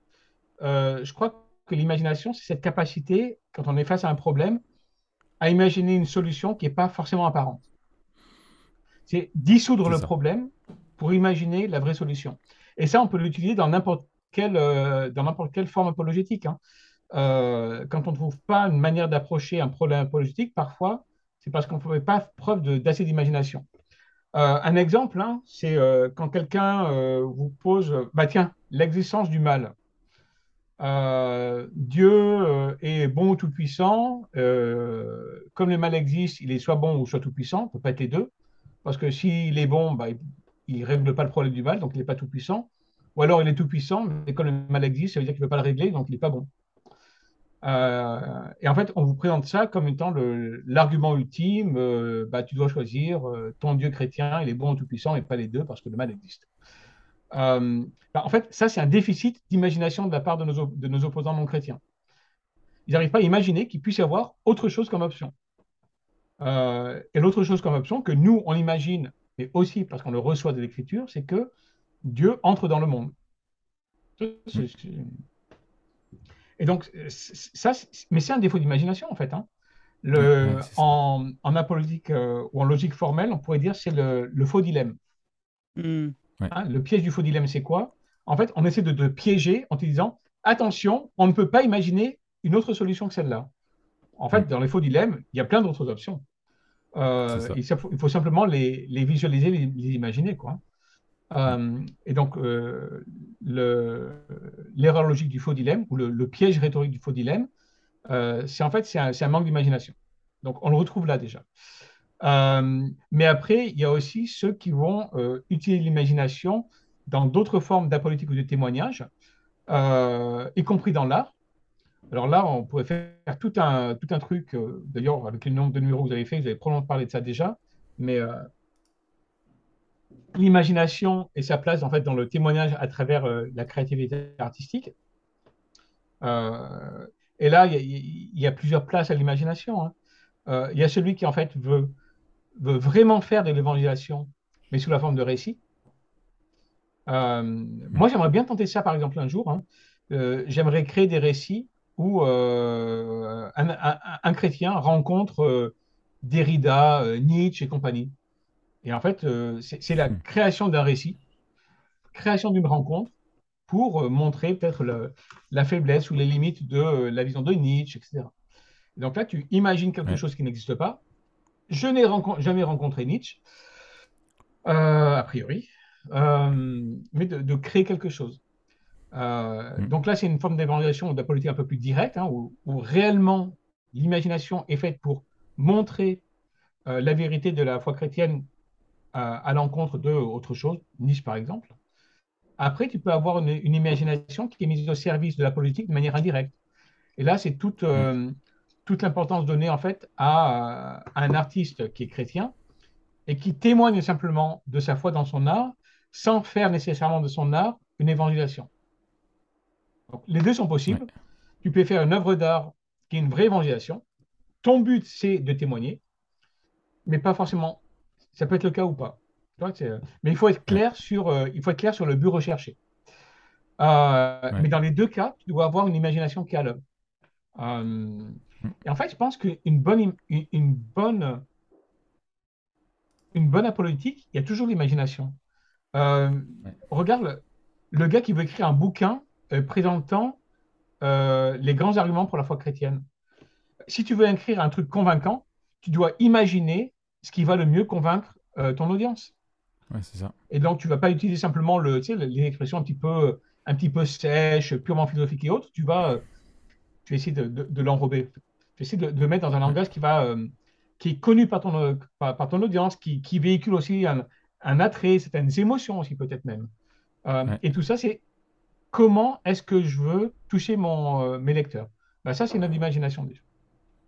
je crois que l'imagination, c'est cette capacité, quand on est face à un problème, à imaginer une solution qui n'est pas forcément apparente. C'est dissoudre le problème pour imaginer la vraie solution. Et ça, on peut l'utiliser dans n'importe quelle, n'importe quelle forme apologétique. Hein. quand on ne trouve pas une manière d'approcher un problème apologétique, parfois, c'est parce qu'on ne fait pas preuve d'assez d'imagination. Euh, un exemple, hein, c'est euh, quand quelqu'un euh, vous pose, bah tiens, l'existence du mal. Dieu est bon ou tout-puissant. comme le mal existe, il est soit bon ou soit tout-puissant. On ne peut pas être deux. Parce que s'il est bon, bah, il ne règle pas le problème du mal, donc il n'est pas tout-puissant. Ou alors il est tout-puissant, mais comme le mal existe, ça veut dire qu'il ne peut pas le régler, donc il n'est pas bon. Euh, et en fait, on vous présente ça comme étant l'argument ultime. Euh, bah, tu dois choisir euh, ton Dieu chrétien, il est bon, tout-puissant, et pas les deux parce que le mal existe. Bah, en fait, ça, c'est un déficit d'imagination de la part de nos, opposants non chrétiens. Ils n'arrivent pas à imaginer qu'il puisse y avoir autre chose comme option. et l'autre chose comme option que nous, on imagine, mais aussi parce qu'on le reçoit de l'Écriture, c'est que Dieu entre dans le monde. C'est et donc, ça, mais c'est un défaut d'imagination, en fait. Hein. Le, en, en apolitique euh, ou en logique formelle, on pourrait dire c'est le, le, faux dilemme. Hmm. Hein, le piège du faux dilemme, c'est quoi? En fait, on essaie de te piéger en te disant attention, on ne peut pas imaginer une autre solution que celle-là. En fait, dans les faux dilemmes, il y a plein d'autres options. Euh, il, faut, simplement les, les visualiser, les, les, imaginer. Quoi. Euh, et donc, euh, l'erreur logique du faux dilemme ou le, piège rhétorique du faux dilemme, euh, c'est en fait un, manque d'imagination. Donc, on le retrouve là déjà. mais après, il y a aussi ceux qui vont utiliser l'imagination dans d'autres formes d'apolitique ou de témoignage, y compris dans l'art. Alors là, on pourrait faire tout un, tout un truc, d'ailleurs, avec le nombre de numéros que vous avez fait, vous avez probablement parlé de ça déjà, mais l'imagination et sa place en fait dans le témoignage à travers euh, la créativité artistique. Euh, et là, il y, a plusieurs places à l'imagination. Hein. Euh, il y a celui qui en fait veut, vraiment faire de l'évangélisation, mais sous la forme de récit. moi, j'aimerais bien tenter ça, par exemple, un jour. Hein. j'aimerais créer des récits où un, un, chrétien rencontre Derrida, Nietzsche et compagnie. Et en fait, euh, c'est la hmm. création d'un récit, création d'une rencontre pour euh, montrer peut-être la faiblesse ou les limites de euh, la vision de Nietzsche, etc. donc là, tu imagines quelque chose qui n'existe pas. Je n'ai jamais rencontré Nietzsche, a priori, mais de, créer quelque chose. Hmm. Donc là, c'est une forme d'évaluation de la politique un peu plus directe, hein, où, réellement l'imagination est faite pour montrer la vérité de la foi chrétienne à, l'encontre d'autre chose, Niche par exemple. Après, tu peux avoir une, imagination qui est mise au service de la politique de manière indirecte. Et là, c'est toute, euh, toute l'importance donnée en fait à, un artiste qui est chrétien et qui témoigne simplement de sa foi dans son art sans faire nécessairement de son art une évangélisation. les deux sont possibles. Tu peux faire une œuvre d'art qui est une vraie évangélisation. Ton but, c'est de témoigner, mais pas forcément ça peut être le cas ou pas. Mais il faut être clair sur, euh, il faut être clair sur le but recherché. Mais dans les deux cas, tu dois avoir une imagination à l'œuvre. et en fait, je pense qu'une bonne, une, bonne, une bonne il y a toujours l'imagination. Regarde le, gars qui veut écrire un bouquin présentant les grands arguments pour la foi chrétienne. Si tu veux écrire un truc convaincant, tu dois imaginer ce qui va le mieux convaincre ton audience. Ouais, c'est ça. Et donc, tu ne vas pas utiliser simplement le, tu sais, les expressions un petit peu, un petit peu sèches, purement philosophiques et autres. Tu vas, tu vas essayer de, de, l'enrober. Tu vas essayer de, de, mettre dans un langage qui, va, euh, qui est connu par ton, par, ton audience, qui, qui, véhicule aussi un, un, attrait, certaines émotions aussi peut-être même. Euh, et tout ça, c'est comment est-ce que je veux toucher mon, euh, mes lecteurs? Ben, ça, c'est notre imagination déjà.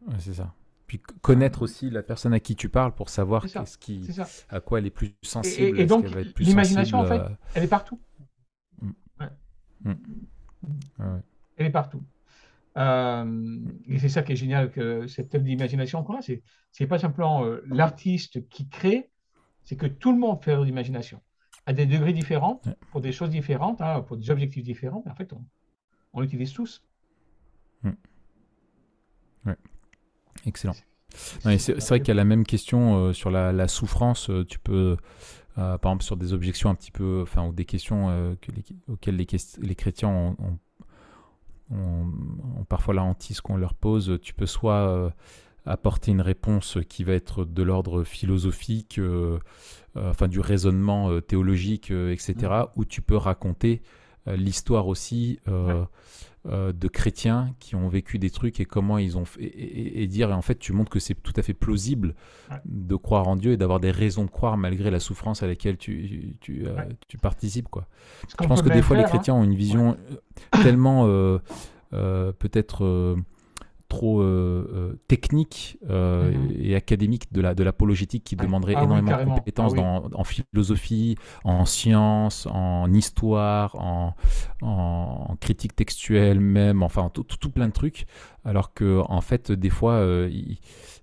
Ouais, c'est ça. Puis connaître aussi la personne à qui tu parles pour savoir ce qui, à quoi elle est plus sensible. Et, donc, l'imagination, en fait, elle est partout. Mm. Mm. Elle est partout. Euh, et c'est ça qui est génial, que cette œuvre d'imagination qu'on a, c'est, pas simplement euh, l'artiste qui crée, c'est que tout le monde fait œuvre d'imagination à des degrés différents, pour des choses différentes, hein, pour des objectifs différents, mais en fait, on, on l'utilise tous. Mm. Excellent. C'est vrai qu'il y a la même question euh, sur la, souffrance. Euh, tu peux, euh, par exemple, sur des objections un petit peu, enfin, ou des questions auxquelles les, chrétiens ont, parfois la hantise qu'on leur pose, tu peux soit apporter une réponse qui va être de l'ordre philosophique, enfin du raisonnement théologique, etc., mmh. ou tu peux raconter l'histoire aussi euh, de chrétiens qui ont vécu des trucs et comment ils ont fait, et, dire, et en fait, tu montres que c'est tout à fait plausible de croire en Dieu et d'avoir des raisons de croire malgré la souffrance à laquelle tu, tu, euh, tu participes. Quoi. Je pense que des fois, les chrétiens hein. ont une vision tellement euh, peut-être trop euh, euh, technique euh, mhm. et académique de la de l'apologétique qui demanderait ah énormément de compétences ah dans, en philosophie, en sciences, en histoire, en, en, critique textuelle même, enfin tout, tout, plein de trucs. Alors que en fait, des fois, ils,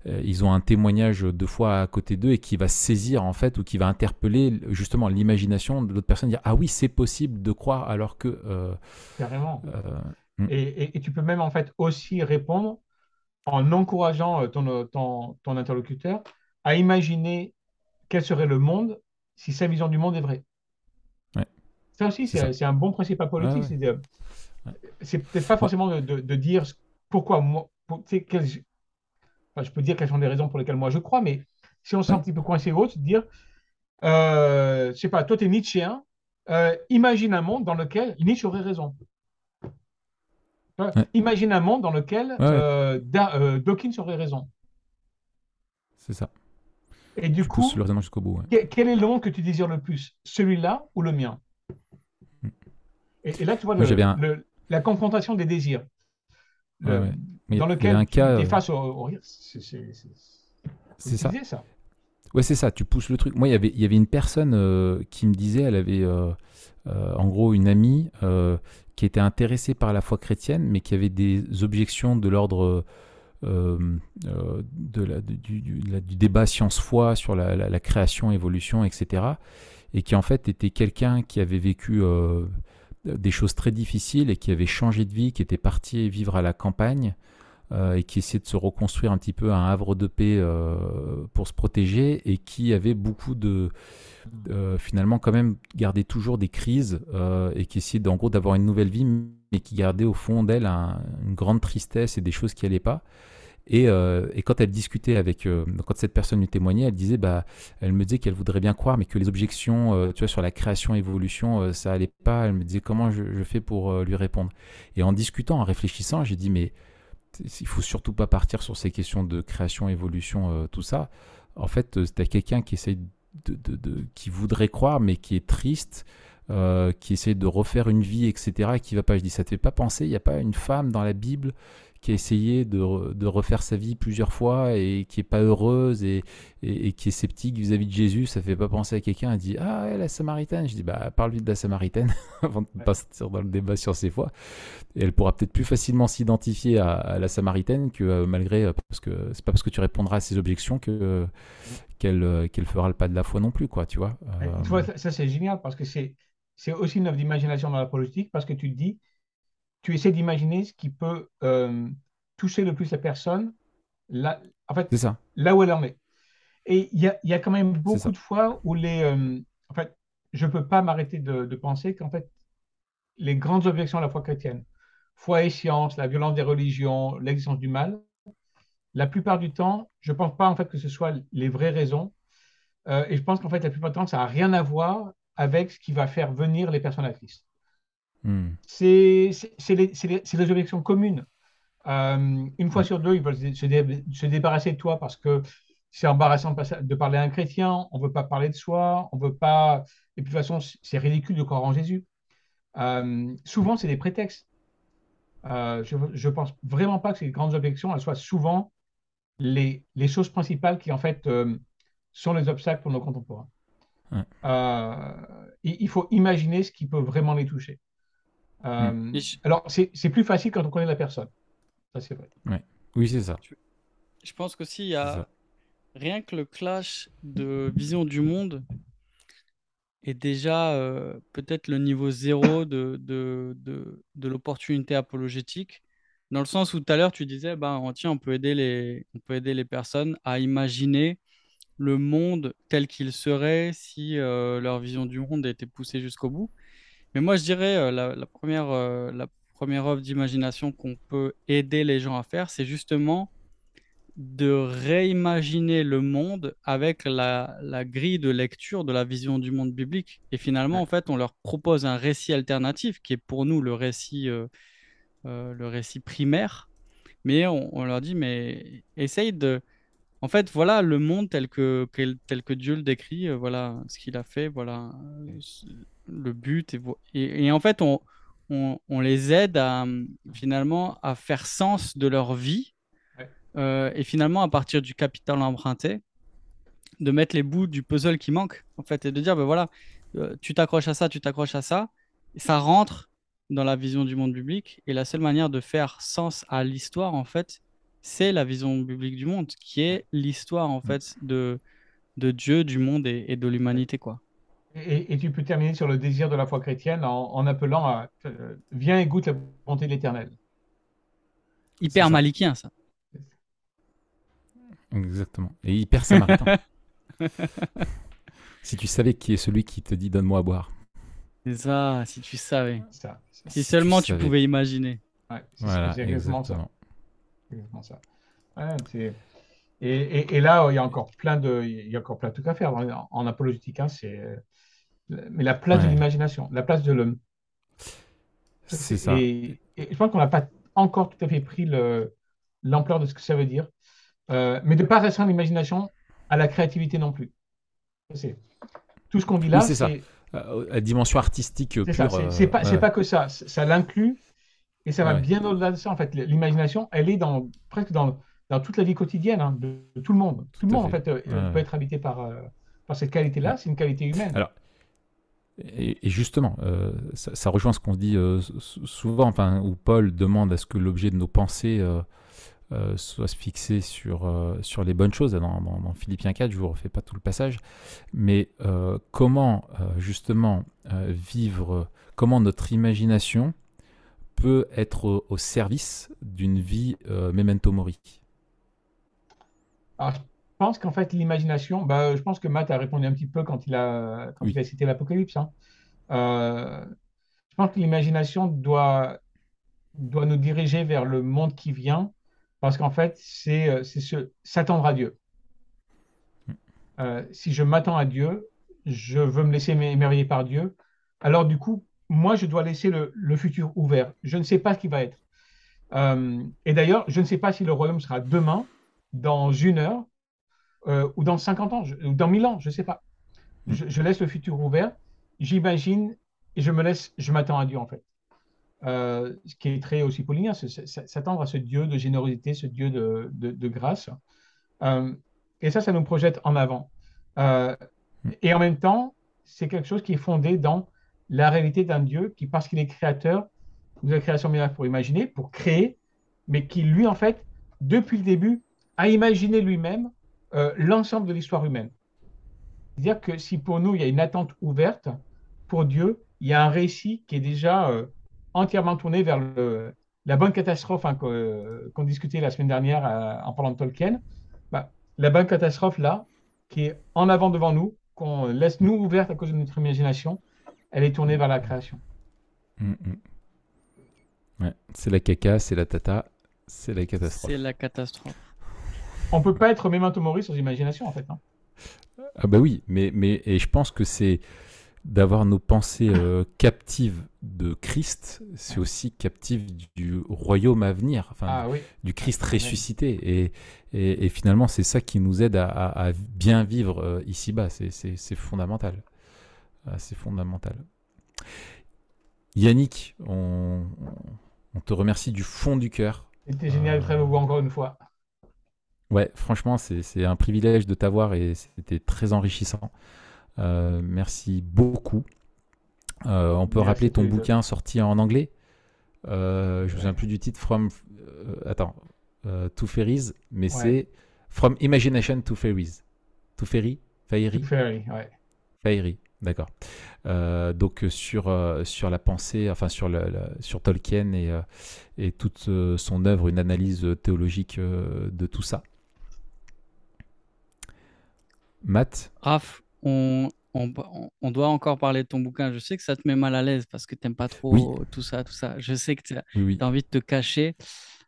ils, ont un témoignage deux fois à côté d'eux et qui va saisir en fait ou qui va interpeller justement l'imagination de l'autre personne, dire ah oui c'est possible de croire alors que carrément. Mm. Et, tu peux même en fait aussi répondre en encourageant euh, ton, ton, ton, interlocuteur à imaginer quel serait le monde si sa vision du monde est vraie. Ça aussi, c'est un bon principe apologétique. C'est peut-être pas forcément de, de, dire pourquoi moi. je peux dire quelles sont les raisons pour lesquelles moi je crois, mais si on se sent un petit peu coincé ou autre, dire euh, je sais pas, toi tu es Nietzschéen, euh, imagine un monde dans lequel Nietzsche aurait raison. Imagine un monde dans lequel euh, euh, Dawkins aurait raison. C'est ça. Et du coup, jusqu'au bout, quel est le monde que tu désires le plus Celui-là ou le mien? Mm. et, là, tu vois la confrontation des désirs. dans lequel un tu cas, es face au, rire. C'est ça. ça. Ouais, c'est ça. Tu pousses le truc. Moi, y il y avait une personne euh, qui me disait, elle avait en gros une amie qui était intéressé par la foi chrétienne, mais qui avait des objections de l'ordre euh, euh, du, débat science-foi sur la, création, évolution, etc. Et qui en fait était quelqu'un qui avait vécu euh, des choses très difficiles et qui avait changé de vie, qui était parti vivre à la campagne et qui essayait de se reconstruire un petit peu un havre de paix pour se protéger et qui avait beaucoup de euh, finalement quand même garder toujours des crises euh, et qui essayait en gros d'avoir une nouvelle vie, mais qui gardait au fond d'elle une grande tristesse et des choses qui n'allaient pas. Et, euh, et, quand elle discutait avec, quand cette personne lui témoignait, elle disait, bah, elle me disait qu'elle voudrait bien croire, mais que les objections, tu vois, sur la création, évolution, ça allait pas. Elle me disait comment je, je fais pour lui répondre? Et en discutant, en réfléchissant, j'ai dit, mais il faut surtout pas partir sur ces questions de création, évolution, tout ça. En fait, c'était quelqu'un qui essaye de, qui voudrait croire, mais qui est triste, euh, qui essaie de refaire une vie, etc., et qui va pas. Je dis, ça te fait pas penser, il n'y a pas une femme dans la Bible qui a essayé de, de, refaire sa vie plusieurs fois et qui est pas heureuse et, et, qui est sceptique vis-à-vis de Jésus, ça fait pas penser à quelqu'un Elle dit ah la Samaritaine. Je dis bah parle-lui de la Samaritaine avant de ouais. passer dans le débat sur ses foi. Et elle pourra peut-être plus facilement s'identifier à, la Samaritaine que euh, malgré euh, parce que c'est pas parce que tu répondras à ses objections que qu'elle qu'elle fera le pas de la foi non plus quoi tu vois. ça, c'est génial parce que c'est c'est aussi une œuvre d'imagination dans la politique parce que tu te dis, tu essaies d'imaginer ce qui peut euh, toucher le plus la personne, là, en fait, ça. là où elle en est. Et il y a, y a, quand même beaucoup de fois où les. Euh, en fait, je ne peux pas m'arrêter de, de, penser qu'en fait, les grandes objections à la foi chrétienne, foi et science, la violence des religions, l'existence du mal, la plupart du temps, je ne pense pas en fait que ce soit les vraies raisons. Euh, et je pense qu'en fait, la plupart du temps, ça n'a rien à voir avec ce qui va faire venir les personnes à Christ. Hmm. C'est les, objections communes. Euh, une fois sur deux, ils veulent se, débarrasser de toi parce que c'est embarrassant de, parler à un chrétien, on ne veut pas parler de soi, on veut pas. Et puis de toute façon, c'est ridicule de croire en Jésus. Euh, souvent, c'est des prétextes. je ne pense vraiment pas que ces grandes objections elles soient souvent les, les, choses principales qui, en fait, euh, sont les obstacles pour nos contemporains. Euh, il, faut imaginer ce qui peut vraiment les toucher. Euh, mm. Alors, c'est plus facile quand on connaît la personne. Ça, c'est vrai. Oui, c'est ça. Je pense qu'aussi, il y a rien que le clash de vision du monde est déjà peut-être le niveau zéro de, de, de, de l'opportunité apologétique dans le sens où tout à l'heure, tu disais, ben, tiens, on peut, aider les, on peut aider les personnes à imaginer le monde tel qu'il serait si euh, leur vision du monde était poussée jusqu'au bout. Mais moi, je dirais, euh, la, première, euh, la première œuvre d'imagination qu'on peut aider les gens à faire, c'est justement de réimaginer le monde avec la, la, grille de lecture de la vision du monde biblique. Et finalement, en fait, on leur propose un récit alternatif qui est pour nous le récit euh, le récit primaire, mais on, leur dit, mais essaye de... En fait, voilà le monde tel que, tel que Dieu le décrit, euh, voilà ce qu'il a fait, voilà euh, le but. Et, et, en fait, on, on, les aide à, finalement à faire sens de leur vie. et finalement, à partir du capital emprunté, de mettre les bouts du puzzle qui manquent, en fait, et de dire, ben voilà, tu t'accroches à ça, tu t'accroches à ça, ça rentre dans la vision du monde public. Et la seule manière de faire sens à l'histoire, en fait, c'est la vision publique du monde, qui est l'histoire, en fait, de, de Dieu, du monde et, de l'humanité, quoi. Et, tu peux terminer sur le désir de la foi chrétienne en, appelant à euh, Viens et goûte la bonté de l'éternel. Hyper malikien, ça. Exactement. Et hyper samaritain. si tu savais qui est celui qui te dit donne-moi à boire. C'est ça, si tu savais. Si, seulement tu, pouvais imaginer. Ouais, voilà, exactement, ça. et, et, là, il y a encore plein de, il y a encore plein de trucs à faire en, en apologétique. Hein, c'est, mais la place de l'imagination, la place de l'homme. C'est ça. Et, je pense qu'on n'a pas encore tout à fait pris le, l'ampleur de ce que ça veut dire. Euh, mais de ne pas restreindre l'imagination à la créativité non plus. C'est, tout ce qu'on dit là, c'est la dimension artistique pure. C'est pas, pas, que ça, ça l'inclut et ça va bien au-delà de ça. En fait, l'imagination, elle est dans, presque dans, dans toute la vie quotidienne hein, de, tout le monde. Tout, le monde, en fait, euh, peut être habité par, euh, par cette qualité-là. C'est une qualité humaine. Alors, et, justement, euh, ça, rejoint ce qu'on dit souvent, enfin, où Paul demande à ce que l'objet de nos pensées euh, soit se fixer sur, euh, sur les bonnes choses. Dans, dans, Philippiens 4, je ne vous refais pas tout le passage, mais euh, comment justement vivre, comment notre imagination peut être au, service d'une vie memento mori? Pense qu'en fait, l'imagination, bah, je pense que Matt a répondu un petit peu quand il a, quand il a cité l'Apocalypse. Hein. je pense que l'imagination doit, doit nous diriger vers le monde qui vient parce qu'en fait, c'est euh, s'attendre à Dieu. Euh, si je m'attends à Dieu, je veux me laisser émerveiller par Dieu. Alors du coup, moi, je dois laisser le, futur ouvert. Je ne sais pas ce qui va être. Euh, et d'ailleurs, je ne sais pas si le royaume sera demain, dans une heure, ou dans 50 ans, ou dans 1000 ans, je ne sais pas. Je, je, laisse le futur ouvert, j'imagine, et je me laisse, je m'attends à Dieu en fait. Euh, ce qui est très aussi paulinien, s'attendre à ce Dieu de générosité, ce Dieu de, de, grâce. Euh, et ça, ça nous projette en avant. Euh, et en même temps, c'est quelque chose qui est fondé dans la réalité d'un Dieu qui, parce qu'il est créateur, nous a créé son miracle pour imaginer, pour créer, mais qui, lui, en fait, depuis le début, a imaginé lui-même l'ensemble de l'histoire humaine. C'est-à-dire que si pour nous, il y a une attente ouverte, pour Dieu, il y a un récit qui est déjà euh, entièrement tourné vers le, la bonne catastrophe hein, qu'on discutait la semaine dernière euh, en parlant de Tolkien. Bah, la bonne catastrophe, là, qui est en avant devant nous, qu'on laisse nous ouverte à cause de notre imagination, elle est tournée vers la création. Mm, mm. Ouais, c'est la caca, c'est la tata, c'est la catastrophe. C'est la catastrophe. On peut pas être Memento Mori sans imagination, en fait. Ah bah oui, mais, mais et je pense que c'est d'avoir nos pensées euh, captives de Christ, c'est aussi captive du royaume à venir, enfin, Ah oui. du Christ ressuscité. Et, et, et finalement, c'est ça qui nous aide à, à- à bien vivre euh, ici-bas. C'est- C'est c'est fondamental. Ah, c'est fondamental. Yannick, on, on te remercie du fond du cœur. C'était génial de avec vous encore une fois. Ouais, franchement, c'est un privilège de t'avoir et c'était très enrichissant. Euh, merci beaucoup. Euh, on peut Merci rappeler ton bouquin sorti en anglais? Euh, je me souviens plus du titre. From, euh, attends, to Fairies, mais Ouais. c'est From Imagination to Fairies. To Fairy, Fairy, Fairy, ouais. Fairy. D'accord. Donc sur sur la pensée, enfin sur le, sur Tolkien et et toute son œuvre, une analyse théologique de tout ça. Matt, Raph, on, on, on- on doit encore parler de ton bouquin. Je sais que ça te met mal à l'aise parce que t'aimes pas trop Oui. tout ça, tout ça. Je sais que tu oui, as envie de te cacher,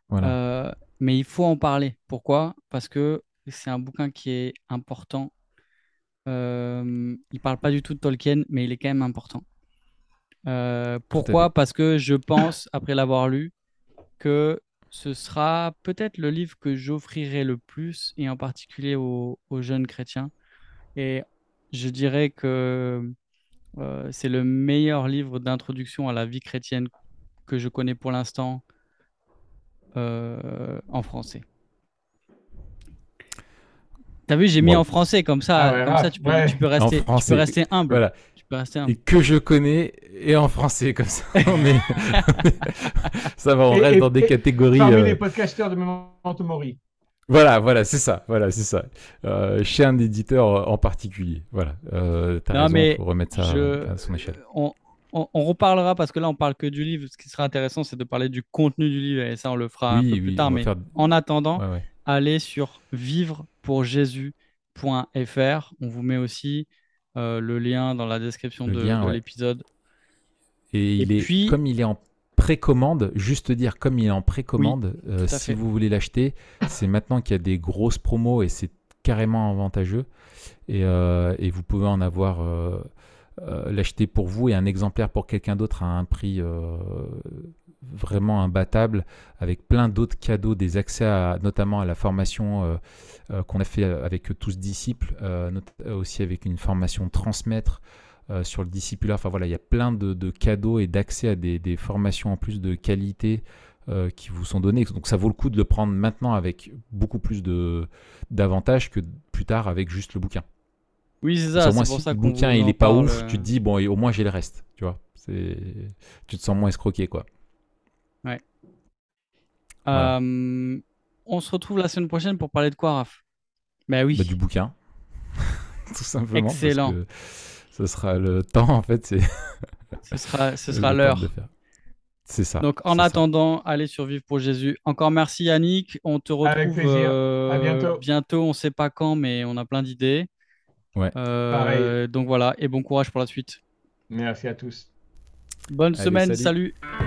voilà. euh, mais il faut en parler. Pourquoi? Parce que c'est un bouquin qui est important. Euh, il parle pas du tout de Tolkien, mais il est quand même important. Euh, pourquoi? Parce que je pense, après l'avoir lu, que ce sera peut-être le livre que j'offrirai le plus, et en particulier aux, aux jeunes chrétiens. Et je dirais que euh, c'est le meilleur livre d'introduction à la vie chrétienne que je connais pour l'instant euh, en français. T'as vu, j'ai mis en français comme ça, Ah ouais, comme ça Raph, tu peux, ouais. tu peux rester, tu peux français. rester humble. Voilà. Tu peux rester humble. Et que je connais et en français comme ça. On est- ça va, on Et- reste et- dans des catégories. Parmi euh, les podcasteurs de Memento Mori. Voilà, voilà, c'est ça, voilà, c'est ça. Euh, chez un éditeur euh, en particulier, voilà. Euh, Non, raison, mais faut remettre ça je- à son échelle. on, on- on reparlera parce que là on parle que du livre. Ce qui sera intéressant, c'est de parler du contenu du livre et ça on le fera un oui, peu oui, plus tard. Mais faire- en attendant, ouais, ouais. allez sur vivrepourjésus.fr. On vous met aussi euh, le lien dans la description Le de, lien, de ouais. l'épisode. Et, il est, puis- comme il est en précommande, juste dire comme il est en précommande, euh, si fait. vous voulez l'acheter, c'est maintenant qu'il y a des grosses promos et c'est carrément avantageux. Et, euh, et vous pouvez en avoir, euh, l'acheter pour vous et un exemplaire pour quelqu'un d'autre à un prix vraiment imbattable, avec plein d'autres cadeaux, des accès à, notamment à la formation qu'on a fait avec tous disciples, aussi avec une formation transmettre euh, sur le discipulaire. Enfin voilà, il y a plein de, de cadeaux et d'accès à des, des formations en plus de qualité euh, qui vous sont données. Donc ça vaut le coup de le prendre maintenant avec beaucoup plus d'avantages que plus tard avec juste le bouquin. Oui, c'est ça. au moins, pour si ça le bouquin il est pas parle, ouf, euh, tu te dis bon, et au moins j'ai le reste, tu vois. Tu te sens moins escroqué quoi. Voilà. euh, on se retrouve la semaine prochaine pour parler de quoi, Raph Ben oui. Bah, du bouquin, tout simplement. parce Excellent. que Ce sera le temps en fait, c'est Ce sera, ce sera l'heure. de faire. C'est ça. Donc, en ça. attendant, allez sur Vive pour Jésus. Encore merci Yannick. On te retrouve Avec plaisir. euh, À bientôt. bientôt. On ne sait pas quand, mais on a plein d'idées. Ouais. Euh, Pareil. donc voilà, et bon courage pour la suite. Merci à tous. Bonne Allez, semaine, salut. salut.